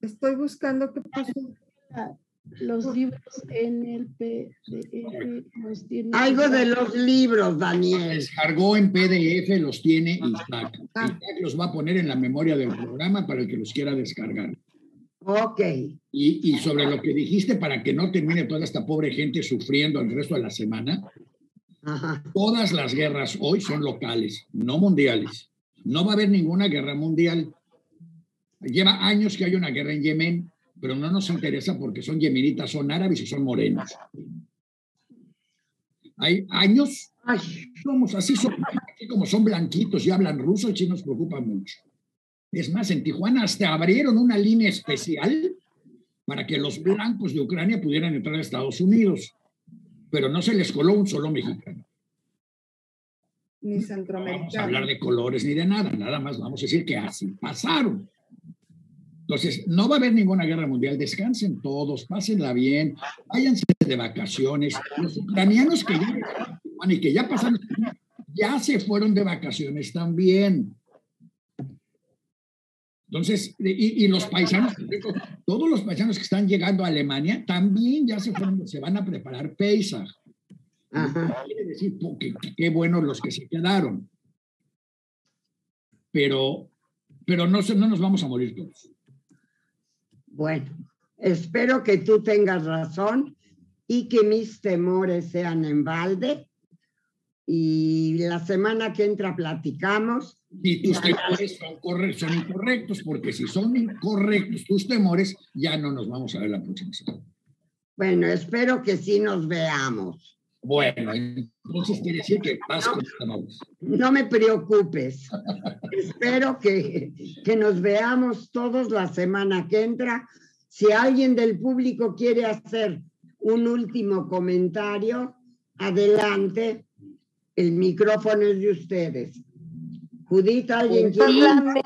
Estoy buscando qué pasó. los libros en el PDF. Los tiene algo que- de los libros, Daniel. Descargó en PDF, los tiene Isaac. Isaac los va a poner en la memoria del programa para el que los quiera descargar. Ok. Y, y sobre lo que dijiste, para que no termine toda esta pobre gente sufriendo el resto de la semana, todas las guerras hoy son locales, no mundiales. No va a haber ninguna guerra mundial. Lleva años que hay una guerra en Yemen, pero no nos interesa porque son yemenitas, son árabes y son morenos. Hay años, somos así, son, así como son blanquitos y hablan ruso, sí nos preocupa mucho. Es más, en Tijuana hasta abrieron una línea especial para que los blancos de Ucrania pudieran entrar a Estados Unidos, pero no se les coló un solo mexicano. Ni No vamos a centroamericano. hablar de colores ni de nada, nada más vamos a decir que así pasaron. Entonces, no va a haber ninguna guerra mundial, descansen todos, pásenla bien, váyanse de vacaciones. Los ucranianos que ya, y que ya pasaron, ya se fueron de vacaciones también. Entonces, y, y los paisanos, todos los paisanos que están llegando a Alemania también ya se fueron, se van a preparar Pesach. Quiere decir qué buenos los que se quedaron. Pero, pero no, no nos vamos a morir todos. Bueno, espero que tú tengas razón y que mis temores sean en balde. Y la semana que entra platicamos. Y tus temores son, son incorrectos, porque si son incorrectos tus temores, ya no nos vamos a ver la próxima semana. Bueno, espero que sí nos veamos. Bueno, entonces quiere decir que vas con temores. No me preocupes. Espero que, que nos veamos todos la semana que entra. Si alguien del público quiere hacer un último comentario, adelante. El micrófono es de ustedes. Judith, ¿alguien quiere?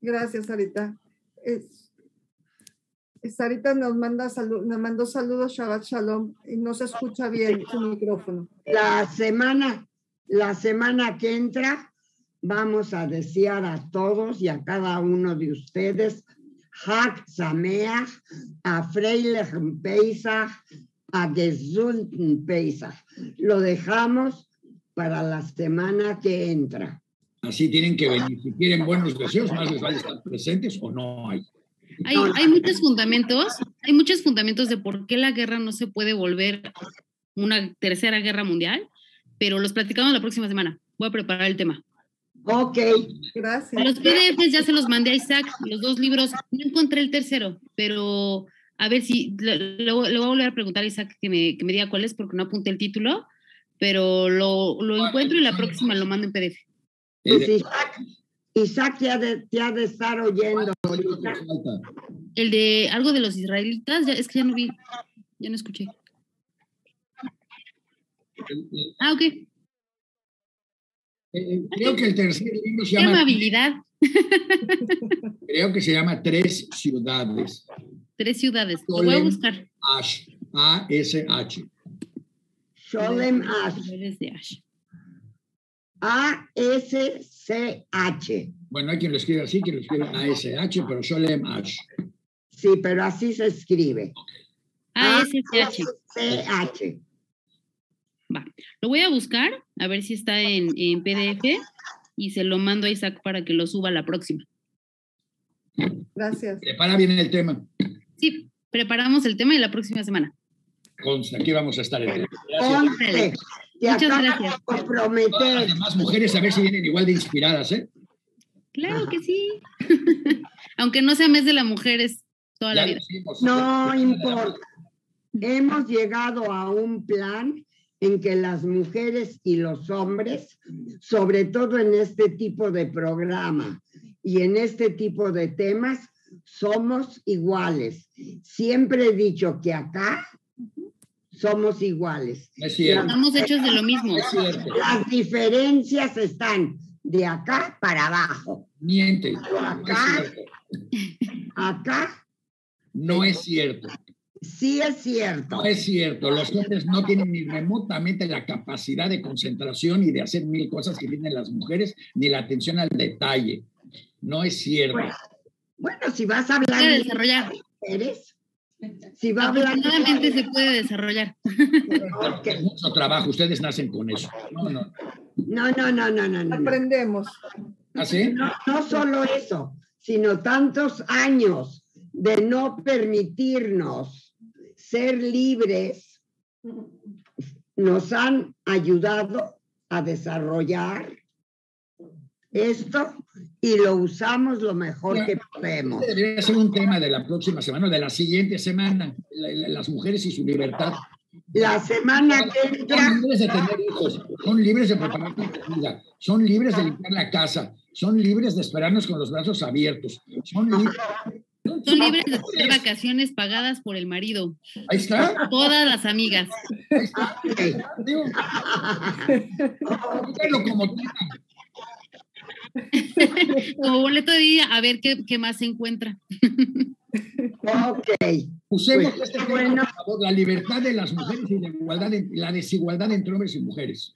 Gracias, Sarita. Es- Sarita nos manda salu- nos mandó saludos Shabbat Shalom y no se escucha bien su micrófono. La semana, la semana que entra vamos a desear a todos y a cada uno de ustedes Hak Sameach, a Freilich Pesach, a gesunden Pesach. Lo dejamos para la semana que entra. Así tienen que venir. Si quieren buenos deseos, más les vale estar presentes o no hay. Hay, hay muchos fundamentos, hay muchos fundamentos de por qué la guerra no se puede volver una tercera guerra mundial, pero los platicamos la próxima semana. Voy a preparar el tema. Ok. Gracias. Los PDFs ya se los mandé a Isaac, los dos libros. No encontré el tercero, pero a ver si le, le voy a volver a preguntar a Isaac que me, que me diga cuál es, porque no apunté el título, pero lo, lo encuentro y la próxima lo mando en PDF. Pues Isaac, Isaac ya de, ha de estar oyendo ahorita. El de algo de los israelitas, ya, es que ya no vi, ya no escuché. Ah, ok. Eh, creo que el tercer libro se Qué llama, amabilidad. creo que se llama Tres Ciudades. Tres ciudades. Lo voy a buscar. Ash. A-S-H. Sholem Ash. Ciudades de Ash. A-S-C-H. Bueno, hay quien lo escribe así, quien lo escribe A-S-H, pero Sholem Ash. Sí, pero así se escribe. A-S-C-H. C-H. Va. Lo voy a buscar, a ver si está en, en PDF y se lo mando a Isaac para que lo suba la próxima. Gracias. Prepara bien el tema. Sí, preparamos el tema y la próxima semana. Consta, aquí vamos a estar. En Ponte. Te Muchas gracias. de comprometer. Las demás mujeres a ver si vienen igual de inspiradas, ¿eh? Claro que sí. Aunque no sea mes de la mujer, es toda la vida. decimos, No importa. Hemos llegado a un plan en que las mujeres y los hombres, sobre todo en este tipo de programa y en este tipo de temas, somos iguales. Siempre he dicho que acá somos iguales. Es cierto. Estamos hechos de lo mismo. Es cierto. Las diferencias están de acá para abajo. Miente. No acá, acá No es cierto. Sí es cierto. No es cierto. Los hombres no tienen ni remotamente la capacidad de concentración y de hacer mil cosas que tienen las mujeres, ni la atención al detalle. No es cierto. Bueno, si vas a hablar de desarrollar. mujeres, si va a hablar de Afortunadamente se puede desarrollar. Es mucho trabajo. Ustedes nacen con eso. No, no. No, no, no, no, no, no. Aprendemos. ¿Ah, sí? No, no solo eso, sino tantos años de no permitirnos ser libres nos han ayudado a desarrollar esto y lo usamos lo mejor que podemos. Este debería ser un tema de la próxima semana, de la siguiente semana. La- la- las mujeres y su libertad. La semana que entra, Son libres de tener hijos, son libres de preparar la comida, son libres de limpiar la casa, son libres de esperarnos con los brazos abiertos, son libres. Son libres de tener vacaciones pagadas por el marido. Ahí está. Todas las amigas. Ahí está. Digo, como. Como boleto de día, a ver qué, qué más se encuentra. ok. Usemos Pues, este tema, bueno. por favor, la libertad de las mujeres y la, igualdad la desigualdad entre hombres y mujeres.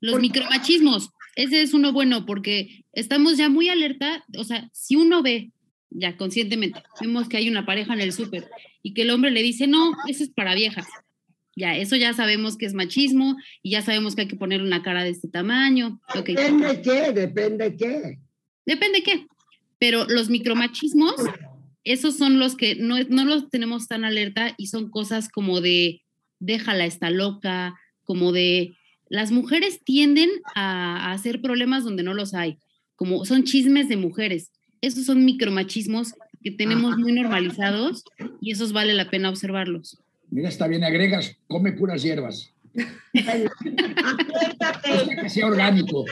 Los micromachismos, ese es uno bueno porque estamos ya muy alerta, o sea, si uno ve ya conscientemente, vemos que hay una pareja en el súper y que el hombre le dice, no, eso es para viejas. Ya, eso ya sabemos que es machismo y ya sabemos que hay que poner una cara de este tamaño. Ok. Depende qué, depende qué. Depende qué. Pero los micromachismos, esos son los que no, no los tenemos tan alerta y son cosas como de déjala, está loca, como de las mujeres tienden a, a hacer problemas donde no los hay, como son chismes de mujeres. Esos son micromachismos que tenemos muy normalizados y esos vale la pena observarlos. Mira, está bien, agregas, come puras hierbas. Acuérdate, Que sea orgánico.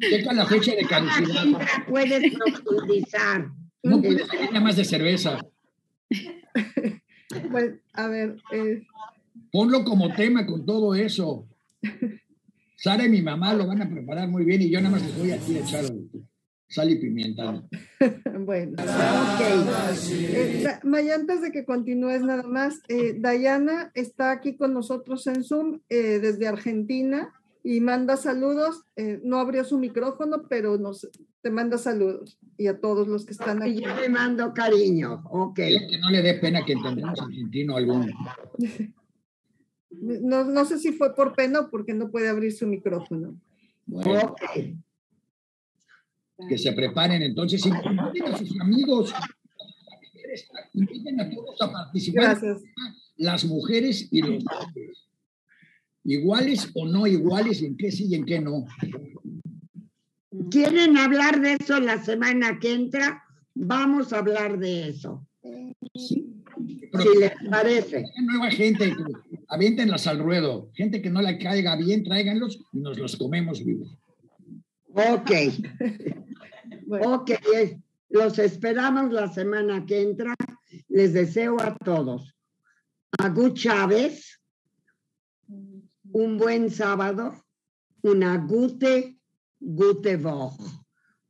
Checa la fecha de caducidad. puedes profundizar. No puedes nada más de cerveza. Pues, a ver, eh, Ponlo como tema con todo eso. Sara y mi mamá lo van a preparar muy bien y yo nada más les voy aquí a echar sal y pimienta. bueno. Eh, Da- Maya, antes de que continúes nada más, eh, Dayana está aquí con nosotros en Zoom eh, desde Argentina y manda saludos. eh, no abrió su micrófono, pero nos, te manda saludos y a todos los que están Y aquí. yo te mando cariño, ok. Creo que no le dé pena que entendamos argentino alguno. No, no sé si fue por pena o porque no puede abrir su micrófono. Bueno, que se preparen entonces. Inviten a sus amigos. Inviten a todos a participar. Gracias. Las mujeres y los hombres. Iguales o no iguales, en qué sí y en qué no. ¿Quieren hablar de eso la semana que entra? Vamos a hablar de eso. Si les parece. Nueva gente, aviéntenlas al ruedo. Gente que no la caiga bien, tráiganlos y nos los comemos vivos. Ok. Ok, eh, los esperamos la semana que entra. Les deseo a todos. A Gu Chávez, un buen sábado, una gute, gute Woche,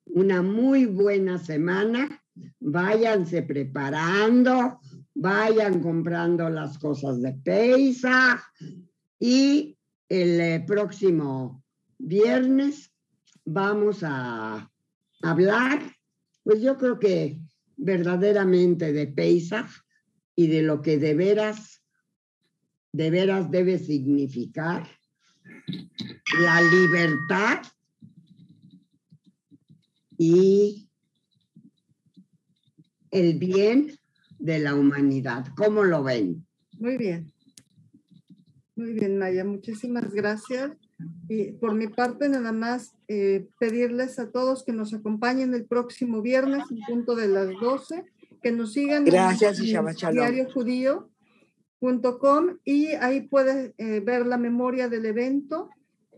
una muy buena semana. Váyanse preparando, vayan comprando las cosas de Pesach y el eh, próximo viernes vamos a hablar, pues yo creo que verdaderamente de Pesach y de lo que de veras, de veras debe significar la libertad y el bien de la humanidad. ¿Cómo lo ven? Muy bien. Muy bien, Maya. Muchísimas gracias. Y por mi parte, nada más eh, pedirles a todos que nos acompañen el próximo viernes en punto de las 12, que nos sigan Gracias en Shalom. diariojudío.com y ahí puedes eh, ver la memoria del evento.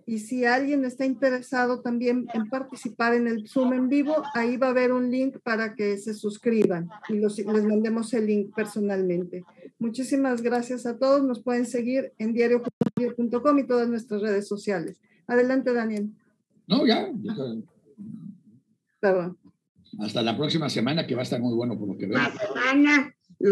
Y si alguien está interesado también en participar en el Zoom en vivo, ahí va a haber un link para que se suscriban y los- les mandemos el link personalmente. Muchísimas gracias a todos. Nos pueden seguir en diariojudío.com y todas nuestras redes sociales. Adelante, Daniel. No, ya. Perdón. Hasta la próxima semana, que va a estar muy bueno por lo que veo. La semana